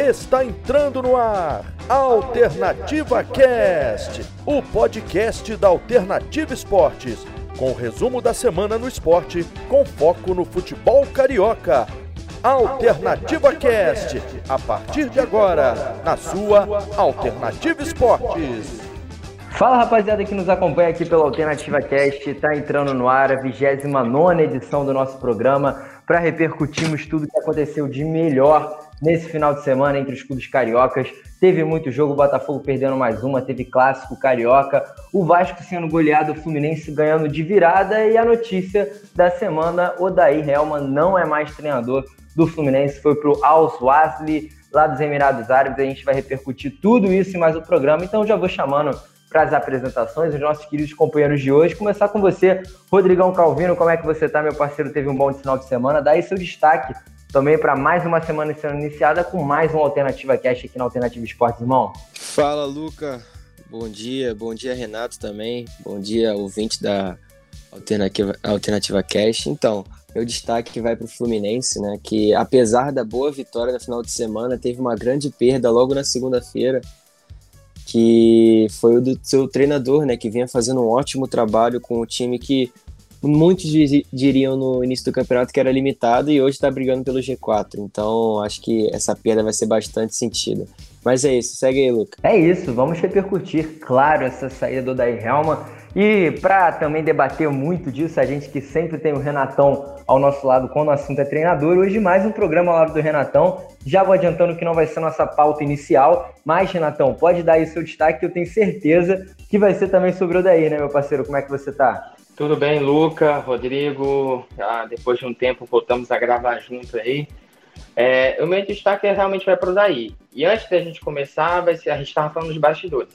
Está entrando no ar Alternativa Cast, o podcast da Alternativa Esportes, com o resumo da semana no esporte, com foco no futebol carioca. Alternativa Cast, a partir de agora, na sua Alternativa Esportes. Fala rapaziada que nos acompanha aqui pela Alternativa Cast, está entrando no ar a 29 edição do nosso programa para repercutirmos tudo que aconteceu de melhor nesse final de semana entre os clubes cariocas. Teve muito jogo, o Botafogo perdendo mais uma, teve clássico carioca, o Vasco sendo goleado, o Fluminense ganhando de virada e a notícia da semana, Odair Helman não é mais treinador do Fluminense, foi para o Al Swazli, lá dos Emirados Árabes, a gente vai repercutir tudo isso e mais o programa, então já vou chamando para as apresentações, os nossos queridos companheiros de hoje. Começar com você, Rodrigão Calvino, como é que você está, meu parceiro? Teve um bom final de semana. Dá aí seu destaque também para mais uma semana sendo iniciada com mais uma Alternativa Cash aqui na Alternativa Esportes, irmão. Fala, Luca. Bom dia. Bom dia, Renato também. Bom dia, ouvinte da Alternativa, Alternativa Cash. Então, meu destaque vai para o Fluminense, né? Que apesar da boa vitória no final de semana, teve uma grande perda logo na segunda-feira que foi o do seu treinador, né, que vinha fazendo um ótimo trabalho com o time que muitos diriam no início do campeonato que era limitado e hoje está brigando pelo G4. Então acho que essa perda vai ser bastante sentida. Mas é isso, segue aí, Luca. É isso, vamos repercutir, claro, essa saída do Daí Helma. E para também debater muito disso, a gente que sempre tem o Renatão ao nosso lado quando o assunto é treinador, hoje mais um programa ao lado do Renatão. Já vou adiantando que não vai ser nossa pauta inicial, mas Renatão, pode dar aí seu destaque, que eu tenho certeza que vai ser também sobre o daí, né, meu parceiro? Como é que você tá? Tudo bem, Luca, Rodrigo. Ah, depois de um tempo voltamos a gravar junto aí. É, o meu destaque é, realmente vai para o daí. E antes da gente começar, vai ser, a gente estava falando dos bastidores.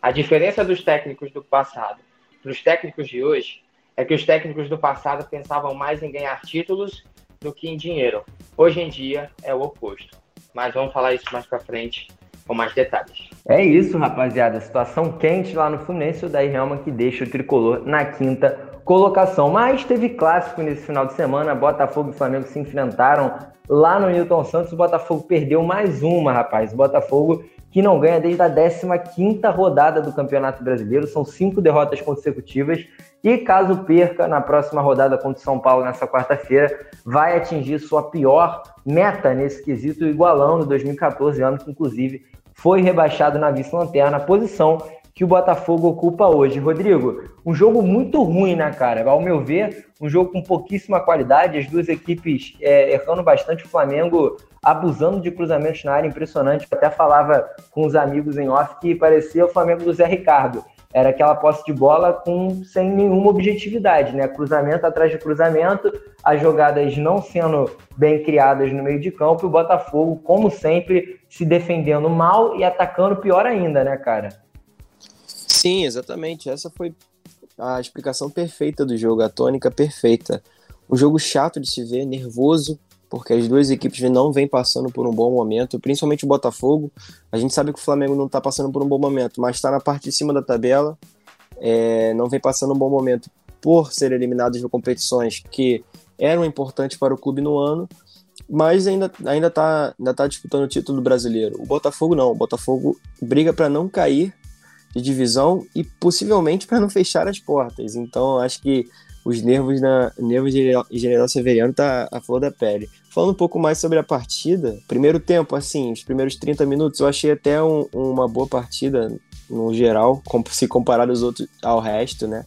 A diferença dos técnicos do passado para os técnicos de hoje é que os técnicos do passado pensavam mais em ganhar títulos do que em dinheiro. Hoje em dia é o oposto. Mas vamos falar isso mais para frente com mais detalhes. É isso, rapaziada. Situação quente lá no Fluminense, o Daí Helma que deixa o tricolor na quinta colocação. Mas teve clássico nesse final de semana. Botafogo e Flamengo se enfrentaram lá no Newton Santos. O Botafogo perdeu mais uma, rapaz. O Botafogo que não ganha desde a 15 rodada do Campeonato Brasileiro. São cinco derrotas consecutivas. E caso perca na próxima rodada contra o São Paulo nessa quarta-feira, vai atingir sua pior meta nesse quesito, igualando 2014, ano que inclusive foi rebaixado na vice-lanterna, posição que o Botafogo ocupa hoje. Rodrigo, um jogo muito ruim, né, cara? Ao meu ver, um jogo com pouquíssima qualidade, as duas equipes é, errando bastante, o Flamengo abusando de cruzamentos na área, impressionante. Eu até falava com os amigos em off que parecia o Flamengo do Zé Ricardo. Era aquela posse de bola com sem nenhuma objetividade, né? Cruzamento atrás de cruzamento, as jogadas não sendo bem criadas no meio de campo, e o Botafogo, como sempre, se defendendo mal e atacando pior ainda, né, cara? Sim, exatamente. Essa foi a explicação perfeita do jogo, a tônica perfeita. Um jogo chato de se ver, nervoso, porque as duas equipes não vêm passando por um bom momento, principalmente o Botafogo. A gente sabe que o Flamengo não está passando por um bom momento, mas está na parte de cima da tabela, é, não vem passando um bom momento por ser eliminado de competições que eram importantes para o clube no ano, mas ainda ainda está ainda tá disputando o título brasileiro. O Botafogo não, o Botafogo briga para não cair de divisão e possivelmente para não fechar as portas. Então acho que os nervos na nervos de General Severiano tá a flor da pele. Falando um pouco mais sobre a partida, primeiro tempo, assim, os primeiros 30 minutos, eu achei até um, uma boa partida no geral, se comparado aos outros, ao resto, né?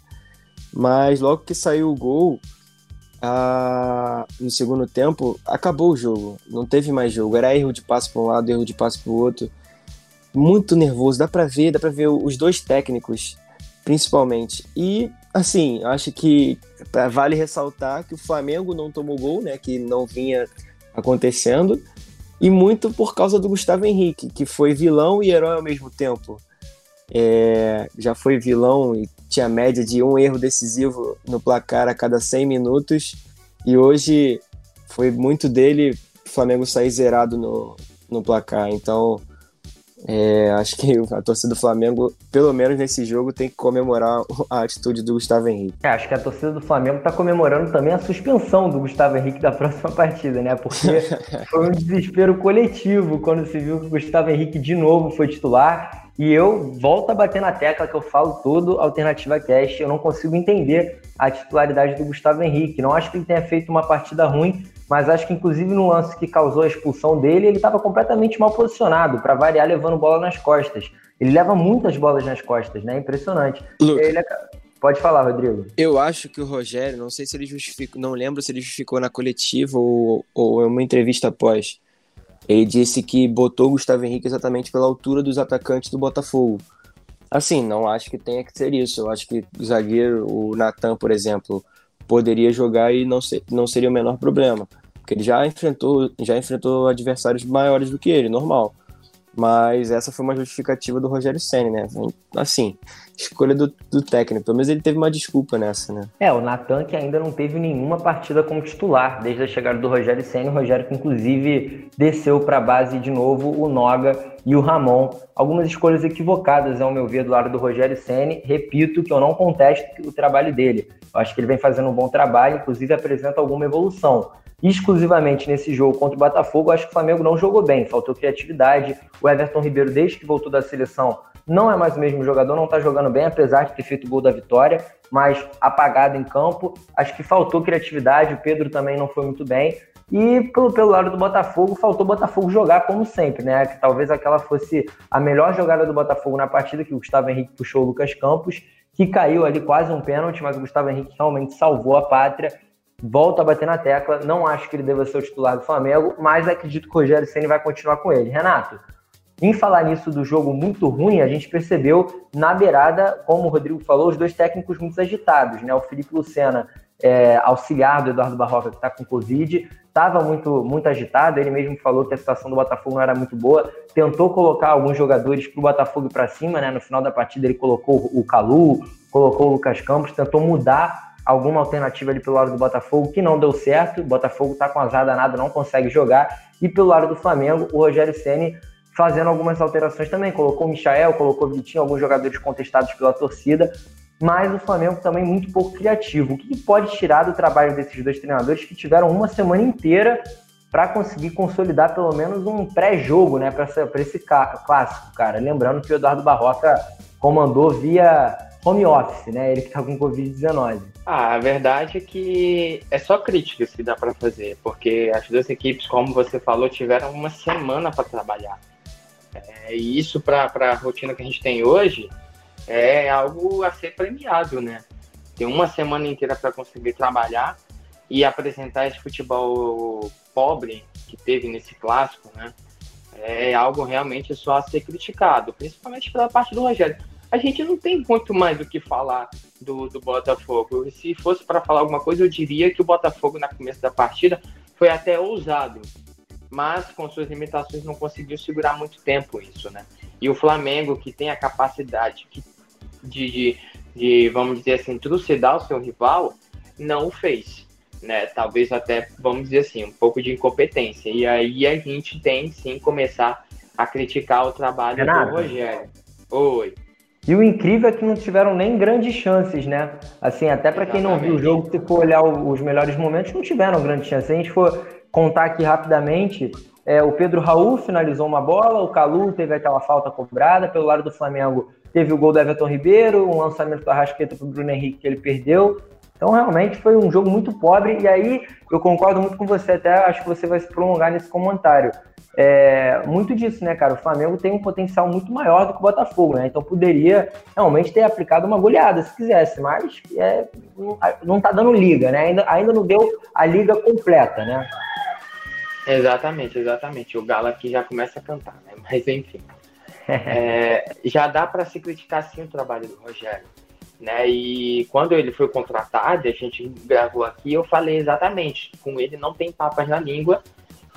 Mas logo que saiu o gol, no segundo tempo, acabou o jogo. Não teve mais jogo. Era erro de passe para um lado, erro de passe para o outro muito nervoso, dá para ver, dá para ver os dois técnicos, principalmente. E assim, acho que vale ressaltar que o Flamengo não tomou gol, né, que não vinha acontecendo, e muito por causa do Gustavo Henrique, que foi vilão e herói ao mesmo tempo. É, já foi vilão e tinha média de um erro decisivo no placar a cada 100 minutos, e hoje foi muito dele o Flamengo sair zerado no, no placar. Então, É, acho que a torcida do Flamengo, pelo menos nesse jogo, tem que comemorar a atitude do Gustavo Henrique. É, acho que a torcida do Flamengo está comemorando também a suspensão do Gustavo Henrique da próxima partida, né? Porque foi um desespero coletivo quando se viu que o Gustavo Henrique de novo foi titular. E eu volto a bater na tecla que eu falo todo Alternativa Cast. Eu não consigo entender a titularidade do Gustavo Henrique. Não acho que ele tenha feito uma partida ruim, mas acho que inclusive no lance que causou a expulsão dele, ele estava completamente mal posicionado, para variar levando bola nas costas. Ele leva muitas bolas nas costas, né? Impressionante. Ele... É pode falar, Rodrigo. Eu acho que o Rogério, não sei se ele justificou, não lembro se ele justificou na coletiva ou, ou em uma entrevista após. Ele disse que botou o Gustavo Henrique exatamente pela altura dos atacantes do Botafogo. Assim, não acho que tenha que ser isso. Eu acho que o zagueiro, o Natan, por exemplo, poderia jogar e não, ser, não seria o menor problema. Porque ele já enfrentou, já enfrentou adversários maiores do que ele, normal. Mas essa foi uma justificativa do Rogério Senna, né? Assim, escolha do, do, técnico. Pelo menos ele teve uma desculpa nessa, né? É, o Natan que ainda não teve nenhuma partida como titular desde a chegada do Rogério Senna. O Rogério que inclusive desceu para a base de novo o Noga e o Ramon. Algumas escolhas equivocadas, ao meu ver, do lado do Rogério Senna. Repito que eu não contesto o trabalho dele. Acho que ele vem fazendo um bom trabalho, inclusive apresenta alguma evolução exclusivamente nesse jogo contra o Botafogo, acho que o Flamengo não jogou bem, faltou criatividade. O Everton Ribeiro, desde que voltou da seleção, não é mais o mesmo jogador, não está jogando bem, apesar de ter feito o gol da vitória, mas apagado em campo. Acho que faltou criatividade, o Pedro também não foi muito bem. E pelo, pelo lado do Botafogo, faltou o Botafogo jogar como sempre, né? Que talvez aquela fosse a melhor jogada do Botafogo na partida, que o Gustavo Henrique puxou o Lucas Campos, que caiu ali quase um pênalti, mas o Gustavo Henrique realmente salvou a pátria volto a bater na tecla, não acho que ele deva ser o titular do Flamengo, mas acredito que o Rogério Ceni vai continuar com ele. Renato, em falar nisso do jogo muito ruim, a gente percebeu na beirada, como o Rodrigo falou, os dois técnicos muito agitados, né? O Felipe Lucena, é, auxiliar do Eduardo Barroca, que está com Covid, estava muito, muito agitado. Ele mesmo falou que a situação do Botafogo não era muito boa. Tentou colocar alguns jogadores para o Botafogo para cima, né? No final da partida, ele colocou o Calu, colocou o Lucas Campos, tentou mudar alguma alternativa ali pelo lado do Botafogo, que não deu certo. O Botafogo está com azar danado, não consegue jogar. E pelo lado do Flamengo, o Rogério Ceni fazendo algumas alterações também. Colocou o Michael, colocou o Vitinho, alguns jogadores contestados pela torcida. Mas o Flamengo também muito pouco criativo. O que pode tirar do trabalho desses dois treinadores que tiveram uma semana inteira para conseguir consolidar pelo menos um pré-jogo né, para esse clássico, cara? Lembrando que o Eduardo Barroca comandou via home office, né? Ele que tá com Covid-19. Ah, a verdade é que é só críticas que dá para fazer, porque as duas equipes, como você falou, tiveram uma semana para trabalhar. É, e isso para a rotina que a gente tem hoje é algo a ser premiado, né? Ter uma semana inteira para conseguir trabalhar e apresentar esse futebol pobre que teve nesse clássico, né? É algo realmente só a ser criticado, principalmente pela parte do Rogério a gente não tem muito mais o que falar do, do Botafogo. Se fosse para falar alguma coisa, eu diria que o Botafogo, na começo da partida, foi até ousado, mas com suas limitações não conseguiu segurar muito tempo isso, né? E o Flamengo, que tem a capacidade de, de, de vamos dizer assim, trucidar o seu rival, não o fez. Né, talvez até, vamos dizer assim, um pouco de incompetência. E aí a gente tem sim começar a criticar o trabalho Renato. do Rogério. Oi. E o incrível é que não tiveram nem grandes chances, né? Assim, até para quem não viu o jogo, se for olhar os melhores momentos, não tiveram grandes chances. Se a gente for contar aqui rapidamente, é, o Pedro Raul finalizou uma bola, o Calu teve aquela falta cobrada, pelo lado do Flamengo teve o gol do Everton Ribeiro, um lançamento da Rasqueta para o Bruno Henrique que ele perdeu. Então, realmente foi um jogo muito pobre. E aí, eu concordo muito com você, até acho que você vai se prolongar nesse comentário é, muito disso, né, cara? O Flamengo tem um potencial muito maior do que o Botafogo, né? Então poderia realmente ter aplicado uma goleada se quisesse, mas é, não tá dando liga, né? Ainda, ainda não deu a liga completa, né? Exatamente, exatamente. O Galo aqui já começa a cantar, né? Mas enfim. É, já dá para se criticar sim o trabalho do Rogério. Né? E quando ele foi contratado, a gente gravou aqui, eu falei exatamente, com ele não tem papas na língua,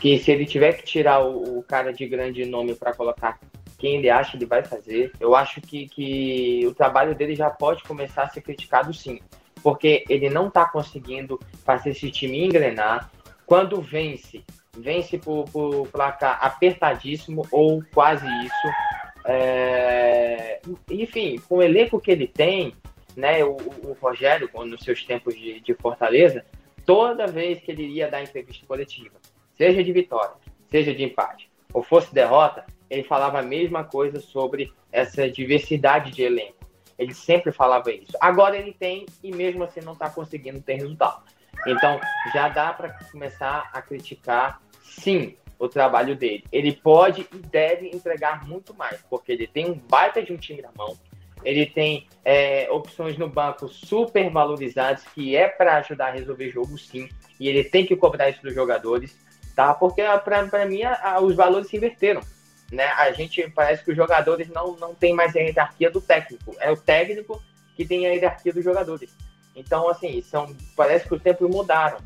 que se ele tiver que tirar o, o cara de grande nome para colocar quem ele acha, ele vai fazer. Eu acho que, que o trabalho dele já pode começar a ser criticado sim, porque ele não está conseguindo fazer esse time engrenar. Quando vence, vence por, por placar apertadíssimo ou quase isso. É, enfim, com o elenco que ele tem, né, o, o Rogério, nos seus tempos de, de, Fortaleza, toda vez que ele iria dar entrevista coletiva, seja de vitória, seja de empate, ou fosse derrota, ele falava a mesma coisa sobre essa diversidade de elenco. Ele sempre falava isso. Agora ele tem e mesmo assim não está conseguindo ter resultado. Então já dá para começar a criticar, sim, o trabalho dele. Ele pode e deve entregar muito mais, porque ele tem um baita de um time na mão, ele tem é, opções no banco super valorizadas, que é para ajudar a resolver jogo, sim, e ele tem que cobrar isso dos jogadores, tá? Porque para mim a, a, os valores se inverteram. Né? A gente parece que os jogadores não, não tem mais a hierarquia do técnico, é o técnico que tem a hierarquia dos jogadores. Então, assim, são, parece que os tempos mudaram.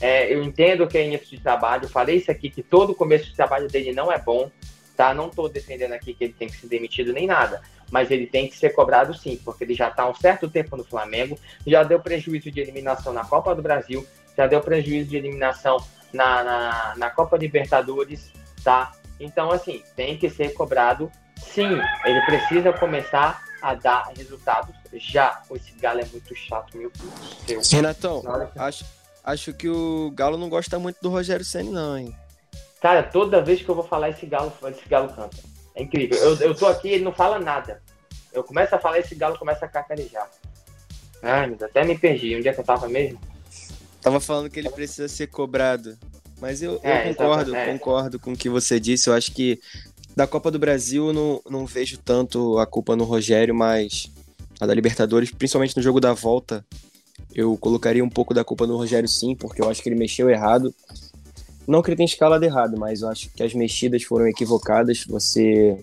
É, eu entendo que é início de trabalho, eu falei isso aqui, que todo começo de trabalho dele não é bom, tá? Não estou defendendo aqui que ele tem que ser demitido nem nada, mas ele tem que ser cobrado sim, porque ele já está há um certo tempo no Flamengo, já deu prejuízo de eliminação na Copa do Brasil, já deu prejuízo de eliminação na, na, na Copa Libertadores, tá? Então, assim, tem que ser cobrado sim. Ele precisa começar a dar resultados já. Esse galo é muito chato, meu Deus. Renatão, acho, acho que o Galo não gosta muito do Rogério Senna, não, hein? Cara, toda vez que eu vou falar esse galo, esse galo canta. É incrível. Eu, eu tô aqui, ele não fala nada. Eu começo a falar, esse galo começa a cacarejar. Ai, até me perdi. Onde é que eu tava mesmo? Tava falando que ele precisa ser cobrado. Mas eu, é, eu concordo, é. concordo com o que você disse. Eu acho que da Copa do Brasil eu não, não vejo tanto a culpa no Rogério, mas a da Libertadores, principalmente no jogo da volta, eu colocaria um pouco da culpa no Rogério sim, porque eu acho que ele mexeu errado. Não que ele tenha escalado errado, mas eu acho que as mexidas foram equivocadas. Você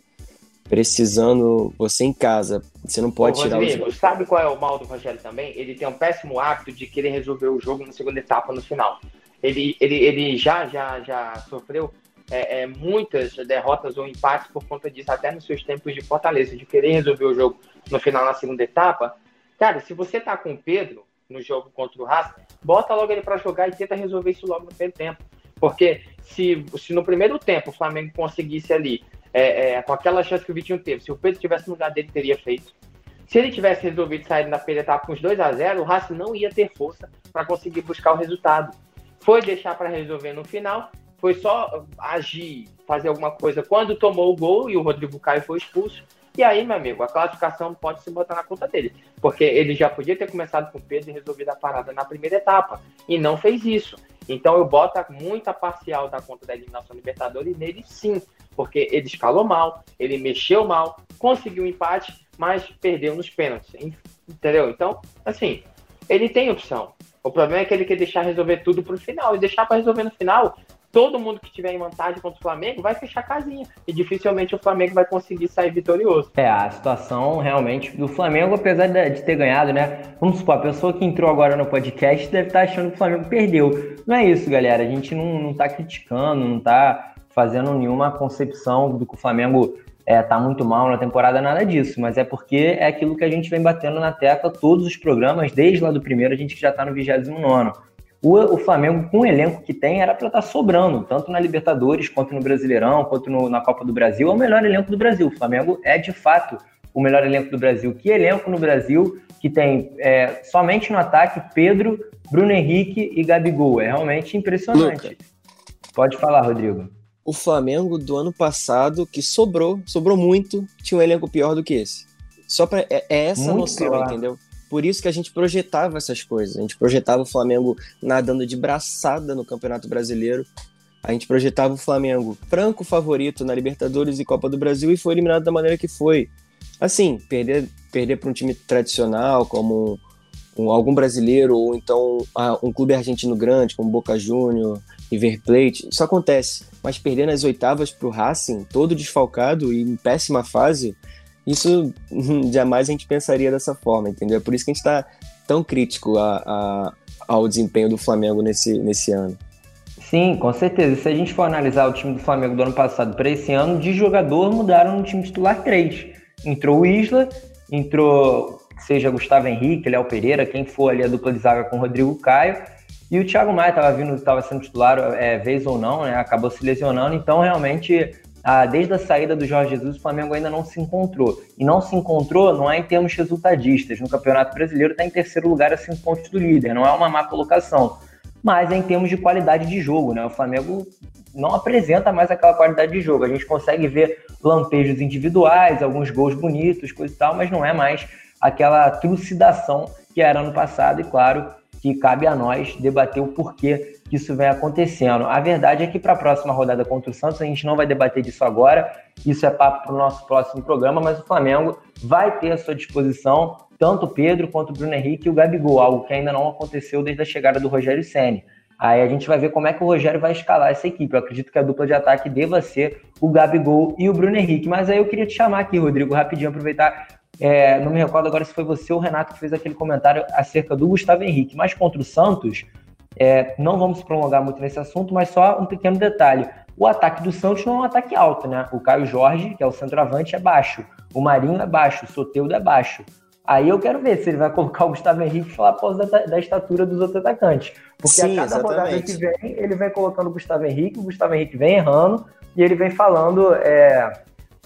precisando, você em casa, você não pode Ô, tirar Rodrigo, os... sabe qual é o mal do Rogério também? Ele tem um péssimo hábito de querer resolver o jogo na segunda etapa, no final. Ele, ele, ele já, já, já sofreu é, é, muitas derrotas ou empates por conta disso, até nos seus tempos de Fortaleza, de querer resolver o jogo no final, na segunda etapa. Cara, se você tá com o Pedro, no jogo contra o Racing, bota logo ele para jogar e tenta resolver isso logo no primeiro tempo. Porque se, se no primeiro tempo o Flamengo conseguisse ali, é, é, com aquela chance que o Vitinho teve, se o Pedro tivesse no lugar dele, teria feito. Se ele tivesse resolvido sair na primeira etapa com os 2 a 0 o Racing não ia ter força para conseguir buscar o resultado. Foi deixar para resolver no final, foi só agir, fazer alguma coisa quando tomou o gol e o Rodrigo Caio foi expulso. E aí, meu amigo, a classificação pode se botar na conta dele. Porque ele já podia ter começado com o Pedro e resolvido a parada na primeira etapa. E não fez isso. Então eu boto muita parcial da conta da eliminação Libertadores nele sim. Porque ele escalou mal, ele mexeu mal, conseguiu um empate, mas perdeu nos pênaltis. Entendeu? Então, assim, ele tem opção. O problema é que ele quer deixar resolver tudo pro final. E deixar para resolver no final todo mundo que tiver em vantagem contra o Flamengo vai fechar casinha. E dificilmente o Flamengo vai conseguir sair vitorioso. É, a situação realmente do Flamengo, apesar de, ter ganhado, né? Vamos supor, a pessoa que entrou agora no podcast deve estar achando que o Flamengo perdeu. Não é isso, galera. A gente não, não tá criticando, não tá fazendo nenhuma concepção do que o Flamengo é, tá muito mal na temporada, nada disso, mas é porque é aquilo que a gente vem batendo na tecla todos os programas, desde lá do primeiro, a gente já tá no 29 o, o Flamengo, com o elenco que tem, era para estar tá sobrando, tanto na Libertadores, quanto no Brasileirão, quanto no, na Copa do Brasil. É o melhor elenco do Brasil. O Flamengo é, de fato, o melhor elenco do Brasil. Que elenco no Brasil que tem é, somente no ataque Pedro, Bruno Henrique e Gabigol. É realmente impressionante. Luca, Pode falar, Rodrigo. O Flamengo do ano passado, que sobrou, sobrou muito, tinha um elenco pior do que esse. Só para é, é, essa muito noção, pior. entendeu? Por isso que a gente projetava essas coisas. A gente projetava o Flamengo nadando de braçada no Campeonato Brasileiro. A gente projetava o Flamengo franco favorito na Libertadores e Copa do Brasil e foi eliminado da maneira que foi. Assim, perder, perder para um time tradicional como um, algum brasileiro ou então ah, um clube argentino grande como Boca Júnior, River Plate, isso acontece. Mas perder nas oitavas para o Racing, todo desfalcado e em péssima fase, isso jamais a gente pensaria dessa forma, entendeu? É por isso que a gente está tão crítico a, a, ao desempenho do Flamengo nesse, nesse ano. Sim, com certeza. Se a gente for analisar o time do Flamengo do ano passado para esse ano, de jogador mudaram no time titular três. Entrou o Isla, entrou, seja Gustavo Henrique, Léo Pereira, quem for ali a dupla de zaga com o Rodrigo Caio. E o Thiago Maia estava vindo, estava sendo titular, é, vez ou não, né? Acabou se lesionando, então realmente ah, desde a saída do Jorge Jesus, o Flamengo ainda não se encontrou. E não se encontrou não é em termos resultadistas. No Campeonato Brasileiro está em terceiro lugar a cinco pontos do líder, não é uma má colocação. Mas é em termos de qualidade de jogo, né? O Flamengo não apresenta mais aquela qualidade de jogo. A gente consegue ver lampejos individuais, alguns gols bonitos, coisa e tal, mas não é mais aquela trucidação que era ano passado, e claro que cabe a nós debater o porquê que isso vem acontecendo. A verdade é que para a próxima rodada contra o Santos, a gente não vai debater disso agora, isso é papo para o nosso próximo programa, mas o Flamengo vai ter à sua disposição tanto o Pedro quanto o Bruno Henrique e o Gabigol, algo que ainda não aconteceu desde a chegada do Rogério Senni. Aí a gente vai ver como é que o Rogério vai escalar essa equipe. Eu acredito que a dupla de ataque deva ser o Gabigol e o Bruno Henrique. Mas aí eu queria te chamar aqui, Rodrigo, rapidinho, aproveitar é, não me recordo agora se foi você ou o Renato que fez aquele comentário acerca do Gustavo Henrique. Mas contra o Santos, é, não vamos prolongar muito nesse assunto, mas só um pequeno detalhe. O ataque do Santos não é um ataque alto, né? O Caio Jorge, que é o centroavante, é baixo. O Marinho é baixo. O Soteudo é baixo. Aí eu quero ver se ele vai colocar o Gustavo Henrique e falar após da, da, estatura dos outros atacantes. Porque Sim, a cada exatamente. rodada que vem, ele vem colocando o Gustavo Henrique, o Gustavo Henrique vem errando e ele vem falando é,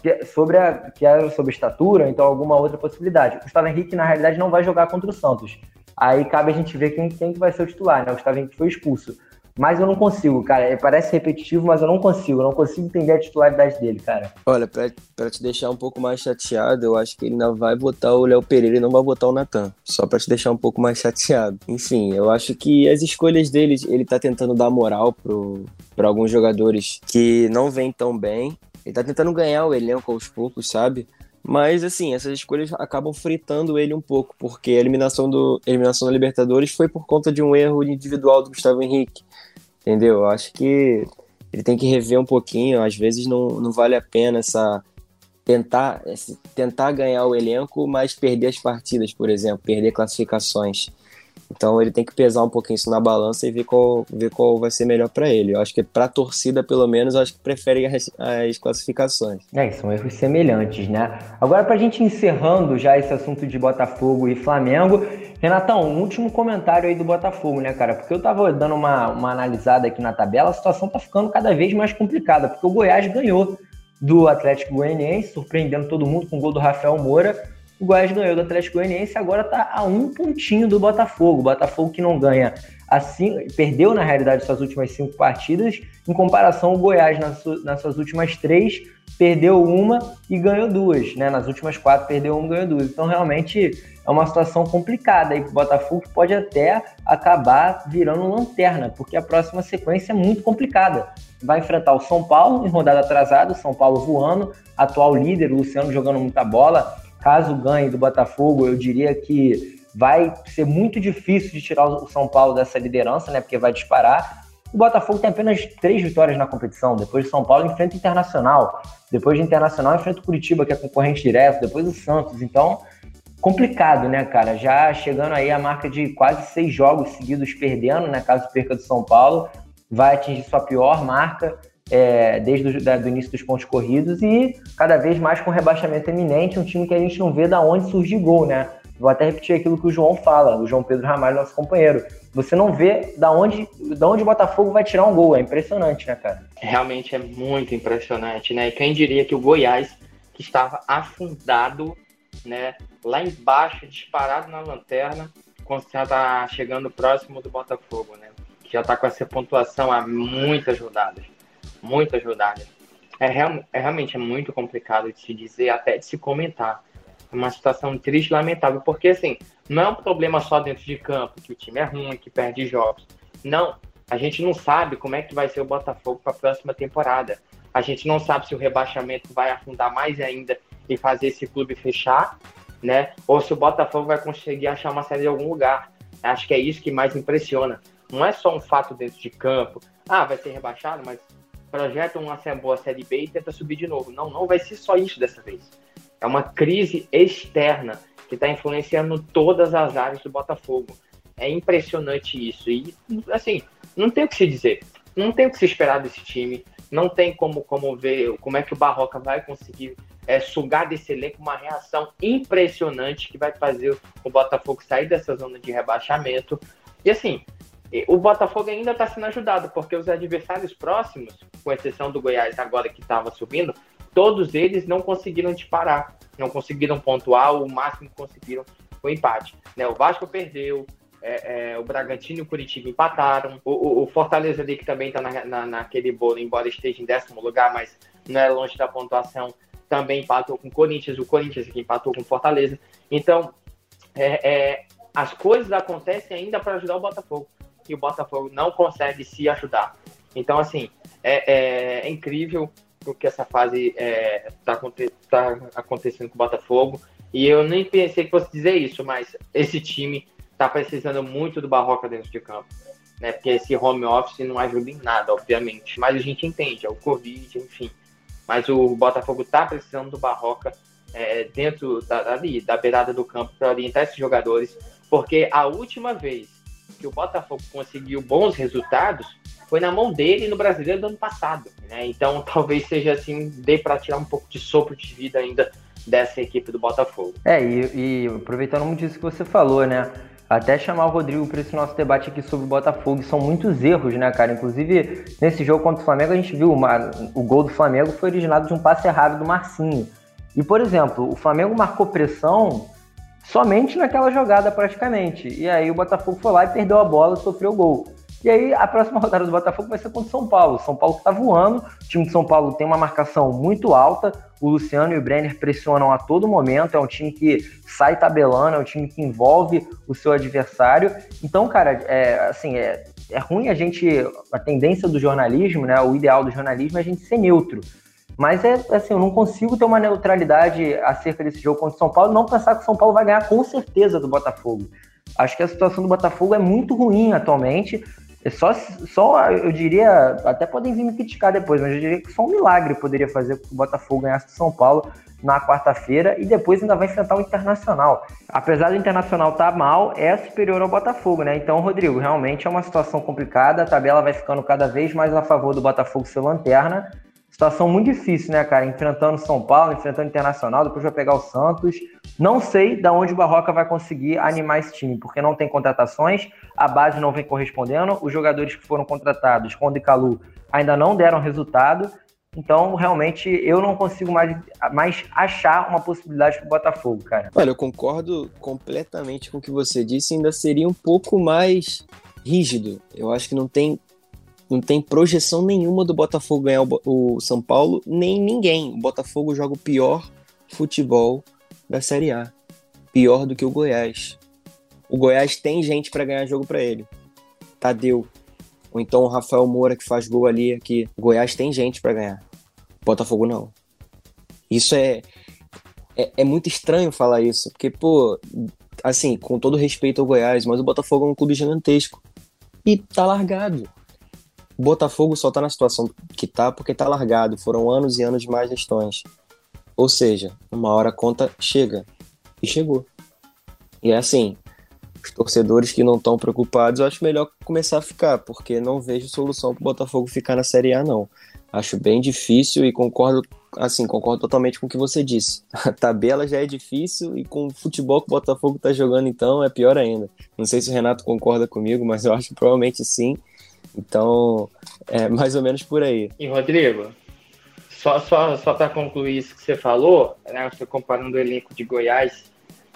é, sobre a que era sobre estatura, então alguma outra possibilidade. O Gustavo Henrique, na realidade, não vai jogar contra o Santos. Aí cabe a gente ver quem, quem que vai ser o titular, né? O Gustavo Henrique foi expulso. Mas eu não consigo, cara. Parece repetitivo, mas eu não consigo. Eu não consigo entender a titularidade dele, cara. Olha, pra, pra te deixar um pouco mais chateado, eu acho que ele ainda vai botar o Léo Pereira e não vai botar o Natan. Só pra te deixar um pouco mais chateado. Enfim, eu acho que as escolhas dele, ele tá tentando dar moral pro, pra alguns jogadores que não vêm tão bem. Ele tá tentando ganhar o elenco aos poucos, sabe? Mas, assim, essas escolhas acabam fritando ele um pouco, porque a eliminação, do, a eliminação da Libertadores foi por conta de um erro individual do Gustavo Henrique. Entendeu? Eu acho que ele tem que rever um pouquinho. Às vezes não, não vale a pena essa tentar, tentar ganhar o elenco, mas perder as partidas, por exemplo, perder classificações. Então ele tem que pesar um pouquinho isso na balança e ver qual, ver qual vai ser melhor para ele. Eu acho que para a torcida, pelo menos, eu acho que prefere as, as, classificações. É, são erros semelhantes, né? Agora, para a gente encerrando já esse assunto de Botafogo e Flamengo, Renatão, um último comentário aí do Botafogo, né, cara? Porque eu tava dando uma, uma analisada aqui na tabela, a situação tá ficando cada vez mais complicada, porque o Goiás ganhou do Atlético Goianiense, surpreendendo todo mundo com o gol do Rafael Moura o Goiás ganhou do Atlético Goianiense agora está a um pontinho do Botafogo. O Botafogo que não ganha assim, perdeu na realidade suas últimas cinco partidas, em comparação o Goiás nas, nas suas últimas três perdeu uma e ganhou duas, né? Nas últimas quatro perdeu uma e ganhou duas. Então realmente é uma situação complicada aí para o Botafogo que pode até acabar virando lanterna, porque a próxima sequência é muito complicada. Vai enfrentar o São Paulo em rodada atrasada, o São Paulo voando, atual líder, o Luciano jogando muita bola Caso ganhe do Botafogo, eu diria que vai ser muito difícil de tirar o São Paulo dessa liderança, né? Porque vai disparar. O Botafogo tem apenas três vitórias na competição. Depois de São Paulo enfrenta o Internacional. Depois de Internacional enfrenta o Curitiba, que é concorrente direto. Depois o Santos. Então, complicado, né, cara? Já chegando aí a marca de quase seis jogos seguidos perdendo, né? Caso perca do São Paulo, vai atingir sua pior marca é, desde o início dos pontos corridos e cada vez mais com rebaixamento eminente, um time que a gente não vê da onde surge gol, né? Vou até repetir aquilo que o João fala, o João Pedro Ramalho, nosso companheiro. Você não vê da onde, da onde o Botafogo vai tirar um gol, é impressionante, né, cara? Realmente é muito impressionante, né? E quem diria que o Goiás, que estava afundado, né, lá embaixo, disparado na lanterna, já está chegando próximo do Botafogo, né? Que já está com essa pontuação há muitas rodadas muito ajudada. É, real, é realmente é muito complicado de se dizer, até de se comentar. É uma situação triste lamentável, porque assim, não é um problema só dentro de campo, que o time é ruim, que perde jogos. Não, a gente não sabe como é que vai ser o Botafogo para a próxima temporada. A gente não sabe se o rebaixamento vai afundar mais ainda e fazer esse clube fechar, né? Ou se o Botafogo vai conseguir achar uma série em algum lugar. Acho que é isso que mais impressiona. Não é só um fato dentro de campo. Ah, vai ser rebaixado, mas projeta uma boa Série B e tenta subir de novo. Não, não vai ser só isso dessa vez. É uma crise externa que está influenciando todas as áreas do Botafogo. É impressionante isso. E, assim, não tem o que se dizer. Não tem o que se esperar desse time. Não tem como, como ver como é que o Barroca vai conseguir é, sugar desse elenco uma reação impressionante que vai fazer o Botafogo sair dessa zona de rebaixamento. E assim, o Botafogo ainda está sendo ajudado, porque os adversários próximos, com exceção do Goiás agora que estava subindo, todos eles não conseguiram disparar, não conseguiram pontuar, o máximo que conseguiram foi empate. Né? O Vasco perdeu, é, é, o Bragantino e o Curitiba empataram, o, o, Fortaleza ali que também está na, na, naquele bolo, embora esteja em décimo lugar, mas não é longe da pontuação, também empatou com o Corinthians, o Corinthians aqui empatou com o Fortaleza. Então, é, é as coisas acontecem ainda para ajudar o Botafogo e o Botafogo não consegue se ajudar. Então, assim, é, é, é incrível o que essa fase está é, tá acontecendo com o Botafogo. E eu nem pensei que fosse dizer isso, mas esse time está precisando muito do Barroca dentro de campo. Né? Porque esse home office não ajuda em nada, obviamente. Mas a gente entende, é o Covid, enfim. Mas o Botafogo está precisando do Barroca é, dentro da, ali, da beirada do campo para orientar esses jogadores. Porque a última vez que o Botafogo conseguiu bons resultados foi na mão dele no Brasileiro do ano passado. Né? Então talvez seja assim, dê para tirar um pouco de sopro de vida ainda dessa equipe do Botafogo. É, e, e aproveitando muito disso que você falou, né? Até chamar o Rodrigo para esse nosso debate aqui sobre o Botafogo. São muitos erros, né, cara? Inclusive, nesse jogo contra o Flamengo, a gente viu uma, o gol do Flamengo foi originado de um passe errado do Marcinho. E, por exemplo, o Flamengo marcou pressão somente naquela jogada praticamente. E aí o Botafogo foi lá e perdeu a bola, sofreu o gol. E aí a próxima rodada do Botafogo vai ser contra o São Paulo. São Paulo que tá voando, o time de São Paulo tem uma marcação muito alta, o Luciano e o Brenner pressionam a todo momento, é um time que sai tabelando, é um time que envolve o seu adversário. Então, cara, é, assim, é, é ruim a gente, a tendência do jornalismo, né, o ideal do jornalismo é a gente ser neutro. Mas é assim, eu não consigo ter uma neutralidade acerca desse jogo contra o São Paulo, não pensar que o São Paulo vai ganhar com certeza do Botafogo. Acho que a situação do Botafogo é muito ruim atualmente. É só, só, eu diria, até podem vir me criticar depois, mas eu diria que só um milagre poderia fazer que o Botafogo ganhasse do São Paulo na quarta-feira e depois ainda vai enfrentar o Internacional. Apesar do Internacional estar tá mal, é superior ao Botafogo, né? Então, Rodrigo, realmente é uma situação complicada, a tabela vai ficando cada vez mais a favor do Botafogo ser lanterna Situação muito difícil, né, cara? Enfrentando São Paulo, enfrentando Internacional, depois vai pegar o Santos. Não sei da onde o Barroca vai conseguir animar esse time, porque não tem contratações, a base não vem correspondendo, os jogadores que foram contratados, Conde e Calu, ainda não deram resultado. Então, realmente, eu não consigo mais, mais achar uma possibilidade para o Botafogo, cara. Olha, eu concordo completamente com o que você disse, ainda seria um pouco mais rígido. Eu acho que não tem não tem projeção nenhuma do Botafogo ganhar o, o São Paulo, nem ninguém. O Botafogo joga o pior futebol da Série A. Pior do que o Goiás. O Goiás tem gente para ganhar jogo para ele. Tadeu. Ou então o Rafael Moura que faz gol ali aqui. O Goiás tem gente para ganhar. O Botafogo não. Isso é, é, é muito estranho falar isso, porque pô, assim, com todo respeito ao Goiás, mas o Botafogo é um clube gigantesco e tá largado. O Botafogo só tá na situação que tá porque tá largado. Foram anos e anos de mais gestões. Ou seja, uma hora a conta chega. E chegou. E é assim, os torcedores que não estão preocupados, eu acho melhor começar a ficar, porque não vejo solução para Botafogo ficar na Série A, não. Acho bem difícil e concordo, assim, concordo totalmente com o que você disse. A tabela já é difícil e com o futebol que o Botafogo está jogando, então, é pior ainda. Não sei se o Renato concorda comigo, mas eu acho que provavelmente sim. Então, é mais ou menos por aí. E Rodrigo, só, só, só para concluir isso que você falou, né, você comparando o elenco de Goiás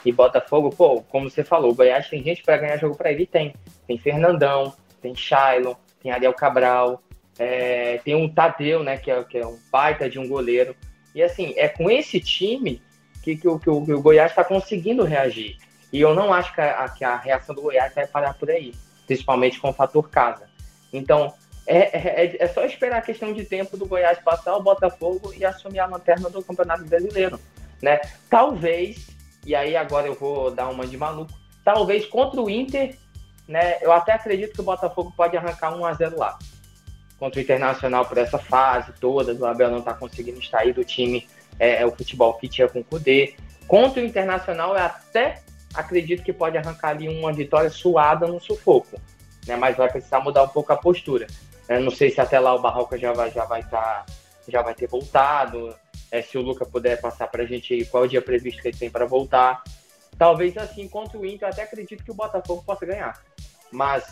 e Botafogo, pô, como você falou, o Goiás tem gente para ganhar jogo para ele, tem. Tem Fernandão, tem Shailon, tem Ariel Cabral, é, tem um Tadeu, né, que é, que é um baita de um goleiro. E assim, é com esse time que, que, o, que o Goiás está conseguindo reagir. E eu não acho que a, que a reação do Goiás vai parar por aí, principalmente com o fator casa. Então, é, é, é, só esperar a questão de tempo do Goiás passar o Botafogo e assumir a lanterna do Campeonato Brasileiro. Né? Talvez, e aí agora eu vou dar uma de maluco, talvez contra o Inter, né, eu até acredito que o Botafogo pode arrancar 1 a 0 lá. Contra o Internacional por essa fase toda, o Abel não está conseguindo extrair do time é, é, o futebol que tinha com o Cudê. Contra o Internacional, eu até acredito que pode arrancar ali uma vitória suada no sufoco né? Mas vai precisar mudar um pouco a postura. Eu não sei se até lá o Barroca já vai já vai estar tá, já vai ter voltado. É, se o Luca puder passar para a gente qual o dia previsto que ele tem para voltar. Talvez assim contra o Inter, eu até acredito que o Botafogo possa ganhar. Mas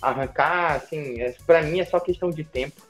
arrancar, assim, é, para mim é só questão de tempo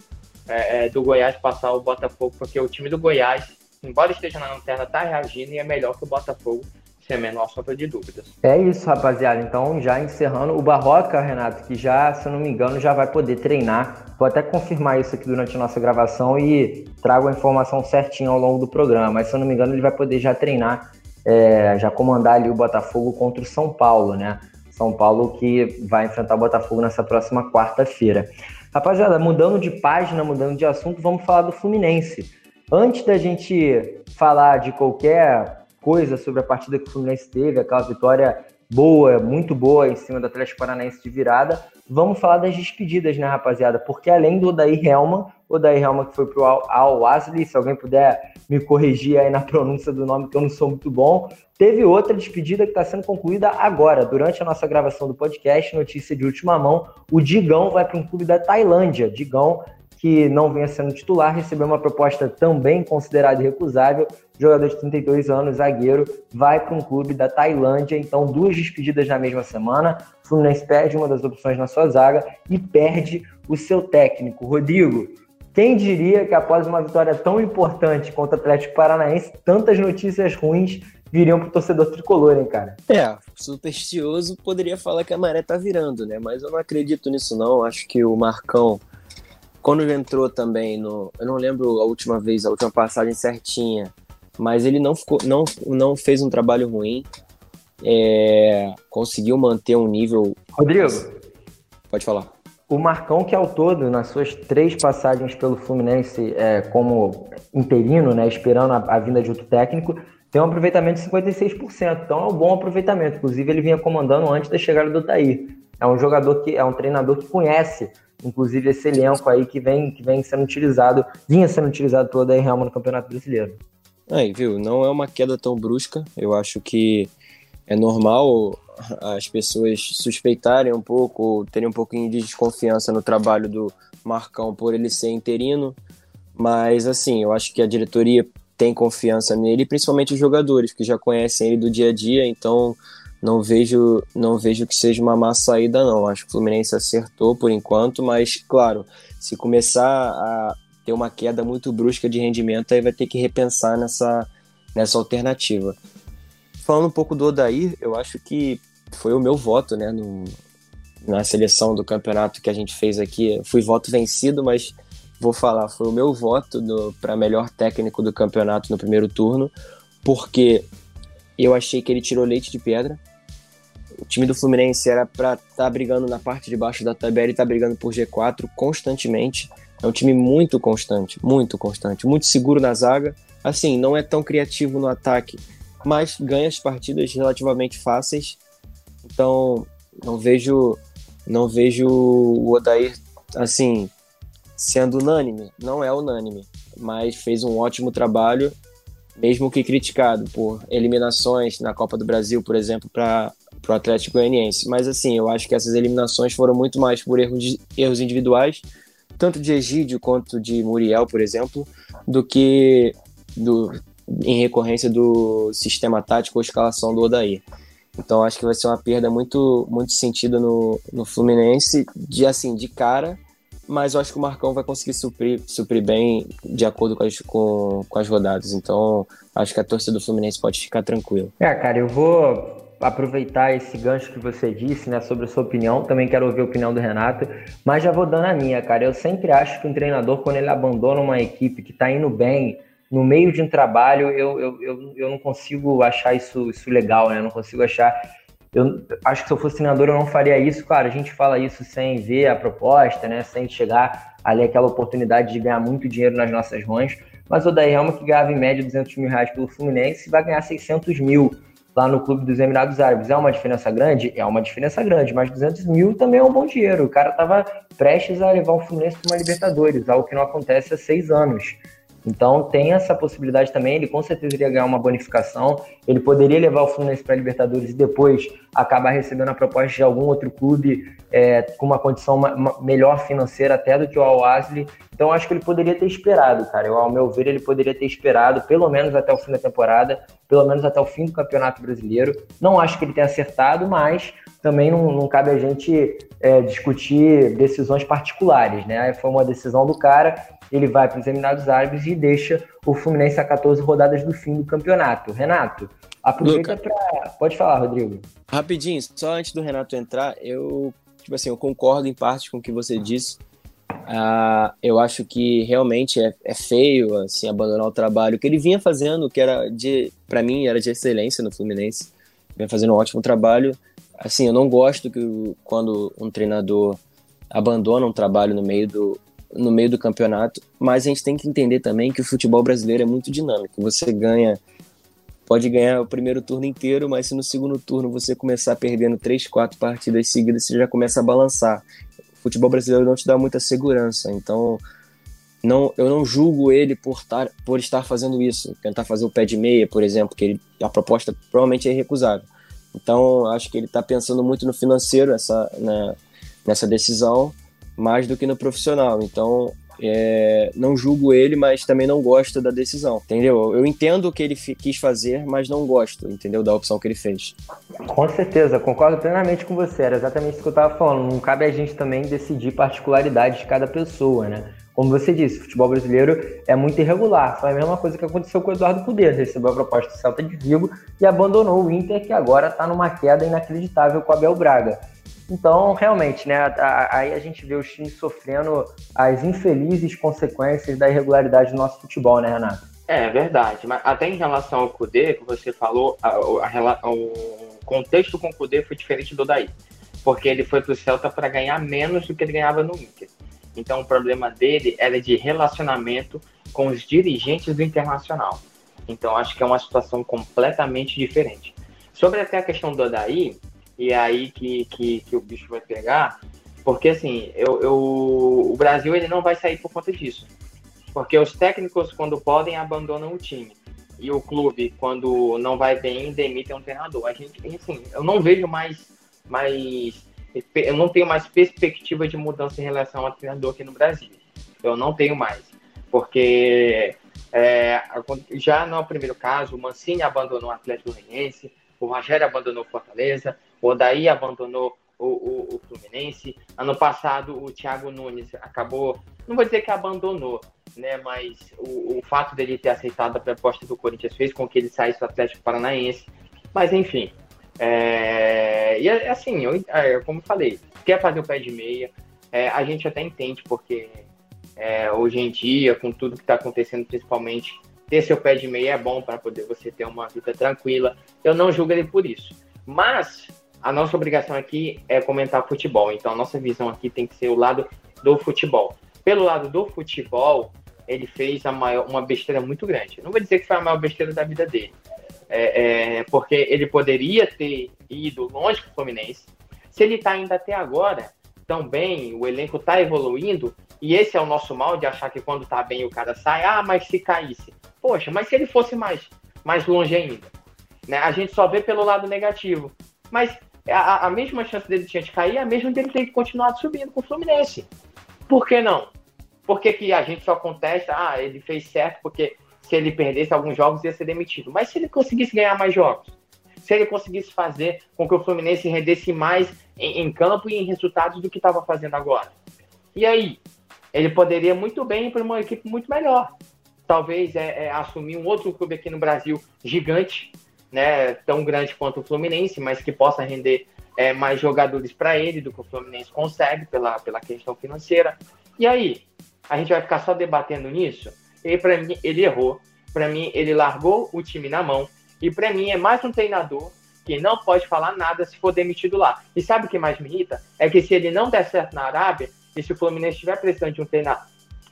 é, é, do Goiás passar o Botafogo, porque o time do Goiás, embora esteja na lanterna, tá reagindo e é melhor que o Botafogo, sem a menor sombra de dúvidas. É isso, rapaziada. Então, já encerrando, o Barroca, Renato, que já, se eu não me engano, já vai poder treinar. Vou até confirmar isso aqui durante a nossa gravação e trago a informação certinha ao longo do programa. Mas, se eu não me engano, ele vai poder já treinar, é, já comandar ali o Botafogo contra o São Paulo, né? São Paulo que vai enfrentar o Botafogo nessa próxima quarta-feira. Rapaziada, mudando de página, mudando de assunto, vamos falar do Fluminense. Antes da gente falar de qualquer coisa sobre a partida que o Fluminense teve, aquela vitória boa, muito boa em cima do Atlético Paranaense de virada, vamos falar das despedidas, né, rapaziada? Porque além do Odair Helman, o Odair Helman que foi pro Al Wasli, se alguém puder me corrigir aí na pronúncia do nome, que eu não sou muito bom, teve outra despedida que está sendo concluída agora, durante a nossa gravação do podcast, notícia de última mão, o Digão vai para um clube da Tailândia. Digão que não venha sendo titular, recebeu uma proposta também considerada irrecusável. Jogador de 32 anos, zagueiro, vai para um clube da Tailândia. Então, duas despedidas na mesma semana. O Fluminense perde uma das opções na sua zaga e perde o seu técnico. Rodrigo, quem diria que após uma vitória tão importante contra o Atlético Paranaense, tantas notícias ruins viriam pro torcedor tricolor, hein, cara? É, supersticioso poderia falar que a maré tá virando, né? Mas eu não acredito nisso, não. Acho que o Marcão quando ele entrou também no. Eu não lembro a última vez, a última passagem certinha, mas ele não, ficou, não, não fez um trabalho ruim. É, conseguiu manter um nível. Rodrigo. Pode falar. O Marcão, que ao todo, nas suas três passagens pelo Fluminense é, como interino, né, esperando a, a, vinda de outro técnico, tem um aproveitamento de 56%. Então é um bom aproveitamento. Inclusive, ele vinha comandando antes da chegada do Tair. É um jogador que é um treinador que conhece inclusive esse elenco aí que vem, que vem sendo utilizado, vinha sendo utilizado toda em Real no Campeonato Brasileiro. Aí, viu? Não é uma queda tão brusca. Eu acho que é normal as pessoas suspeitarem um pouco, terem um pouquinho de desconfiança no trabalho do Marcão por ele ser interino. Mas, assim, eu acho que a diretoria tem confiança nele, principalmente os jogadores, que já conhecem ele do dia a dia, então não vejo não vejo que seja uma má saída não. Acho que o Fluminense acertou por enquanto, mas claro, se começar a ter uma queda muito brusca de rendimento, aí vai ter que repensar nessa nessa alternativa. Falando um pouco do Odair, eu acho que foi o meu voto, né, no, na seleção do campeonato que a gente fez aqui. Fui voto vencido, mas vou falar, foi o meu voto para melhor técnico do campeonato no primeiro turno, porque eu achei que ele tirou leite de pedra o time do Fluminense era para estar tá brigando na parte de baixo da tabela e tá brigando por G4 constantemente. É um time muito constante, muito constante, muito seguro na zaga. Assim, não é tão criativo no ataque, mas ganha as partidas relativamente fáceis. Então, não vejo não vejo o Odair assim sendo unânime, não é unânime, mas fez um ótimo trabalho, mesmo que criticado por eliminações na Copa do Brasil, por exemplo, para o Atlético Goianiense. Mas assim, eu acho que essas eliminações foram muito mais por erros, erros individuais, tanto de Egídio quanto de Muriel, por exemplo, do que do, em recorrência do sistema tático ou escalação do Odair. Então acho que vai ser uma perda muito muito sentida no, no Fluminense, de assim, de cara, mas eu acho que o Marcão vai conseguir suprir, suprir bem de acordo com as, com, com as rodadas. Então acho que a torcida do Fluminense pode ficar tranquila. É, cara, eu vou aproveitar esse gancho que você disse, né, sobre a sua opinião. Também quero ouvir a opinião do Renato, mas já vou dando a minha, cara. Eu sempre acho que um treinador, quando ele abandona uma equipe que está indo bem, no meio de um trabalho, eu, eu, eu, eu não consigo achar isso, isso legal, né? Eu não consigo achar. Eu acho que se eu fosse treinador, eu não faria isso. Claro, a gente fala isso sem ver a proposta, né? Sem chegar ali aquela oportunidade de ganhar muito dinheiro nas nossas mãos. Mas o Daí Helma, que ganhava em média 200 mil reais pelo Fluminense, vai ganhar 600 mil lá no clube dos Emirados Árabes. É uma diferença grande? É uma diferença grande, mas 200 mil também é um bom dinheiro. O cara estava prestes a levar o Fluminense para uma Libertadores, algo que não acontece há seis anos. Então tem essa possibilidade também, ele com certeza iria ganhar uma bonificação, ele poderia levar o Fluminense para a Libertadores e depois acabar recebendo a proposta de algum outro clube é, com uma condição uma, melhor financeira até do que o Al-Asli. Então acho que ele poderia ter esperado, cara. Eu, ao meu ver, ele poderia ter esperado pelo menos até o fim da temporada, pelo menos até o fim do Campeonato Brasileiro. Não acho que ele tenha acertado, mas também não, não cabe a gente é, discutir decisões particulares, né? Foi uma decisão do cara, ele vai para os Emirados Árabes e deixa o Fluminense a 14 rodadas do fim do campeonato. Renato, aproveita para. Pode falar, Rodrigo. Rapidinho, só antes do Renato entrar, eu, tipo assim, eu concordo em parte com o que você disse. Uh, eu acho que realmente é, é, feio assim abandonar o trabalho que ele vinha fazendo, que era de, para mim, era de excelência no Fluminense. Vinha fazendo um ótimo trabalho assim, eu não gosto que quando um treinador abandona um trabalho no meio do no meio do campeonato, mas a gente tem que entender também que o futebol brasileiro é muito dinâmico. Você ganha pode ganhar o primeiro turno inteiro, mas se no segundo turno você começar perdendo três, quatro partidas seguidas, você já começa a balançar. O futebol brasileiro não te dá muita segurança, então não, eu não julgo ele por, tar, por estar fazendo isso, tentar fazer o pé de meia, por exemplo, que ele, a proposta provavelmente é irrecusável. Então, acho que ele está pensando muito no financeiro essa, né, nessa decisão, mais do que no profissional. Então, é, não julgo ele, mas também não gosto da decisão, entendeu? Eu entendo o que ele quis fazer, mas não gosto, entendeu? Da opção que ele fez. Com certeza, concordo plenamente com você. Era exatamente isso que eu estava falando. Não cabe a gente também decidir particularidades de cada pessoa, né? Como você disse, o futebol brasileiro é muito irregular. Foi a mesma coisa que aconteceu com o Eduardo Cudê. Recebeu a proposta do Celta de Vigo e abandonou o Inter, que agora está numa queda inacreditável com o Abel Braga. Então, realmente, né, aí a gente vê os times sofrendo as infelizes consequências da irregularidade do nosso futebol, né, Renato? É verdade, mas até em relação ao Cudê, que você falou, a, a, o contexto com o Cudê foi diferente do daí, porque ele foi para o Celta para ganhar menos do que ele ganhava no Inter. Então, o problema dele era de relacionamento com os dirigentes do Internacional. Então, acho que é uma situação completamente diferente. Sobre até a questão do Odaí, e é aí que, que, que o bicho vai pegar, porque assim, eu, eu, o Brasil ele não vai sair por conta disso. Porque os técnicos, quando podem, abandonam o time. E o clube, quando não vai bem, demitem um treinador. A gente, assim, eu não vejo mais, mais eu não tenho mais perspectiva de mudança em relação ao treinador aqui no Brasil. Eu não tenho mais. Porque é, já no primeiro caso, o Mancini abandonou o Atlético Goianiense, o Rogério abandonou o Fortaleza, o Odaí abandonou o, o, o, Fluminense. Ano passado, o Thiago Nunes acabou, não vou dizer que abandonou, né, mas o, o fato dele ter aceitado a proposta do Corinthians fez com que ele saísse do Atlético Paranaense. Mas, enfim, é, e é, assim, eu, é, como falei, quer fazer o pé de meia, é, a gente até entende, porque é, hoje em dia, com tudo que está acontecendo, principalmente, ter seu pé de meia é bom para poder você ter uma vida tranquila. Eu não julgo ele por isso. Mas a nossa obrigação aqui é comentar futebol. Então, a nossa visão aqui tem que ser o lado do futebol. Pelo lado do futebol, ele fez maior, uma besteira muito grande. Não vou dizer que foi a maior besteira da vida dele, é, é, porque ele poderia ter ido longe com o Fluminense. Se ele está ainda até agora tão bem, o elenco está evoluindo, e esse é o nosso mal de achar que quando está bem o cara sai, ah, mas se caísse. Poxa, mas se ele fosse mais, mais longe ainda? Né? A gente só vê pelo lado negativo. Mas a, a mesma chance dele tinha de cair, a mesma dele ter continuado subindo com o Fluminense. Por que não? Por que, que a gente só contesta, ah, ele fez certo porque se ele perdesse alguns jogos, ia ser demitido. Mas se ele conseguisse ganhar mais jogos, se ele conseguisse fazer com que o Fluminense rendesse mais em, em campo e em resultados do que estava fazendo agora. E aí? Ele poderia muito bem ir para uma equipe muito melhor. Talvez é, é, assumir um outro clube aqui no Brasil gigante, né, tão grande quanto o Fluminense, mas que possa render é, mais jogadores para ele do que o Fluminense consegue pela, pela questão financeira. E aí? A gente vai ficar só debatendo nisso? E para mim, ele errou. Para mim, ele largou o time na mão. E para mim, é mais um treinador que não pode falar nada se for demitido lá. E sabe o que mais me irrita? É que se ele não der certo na Arábia, e se o Fluminense estiver precisando de um,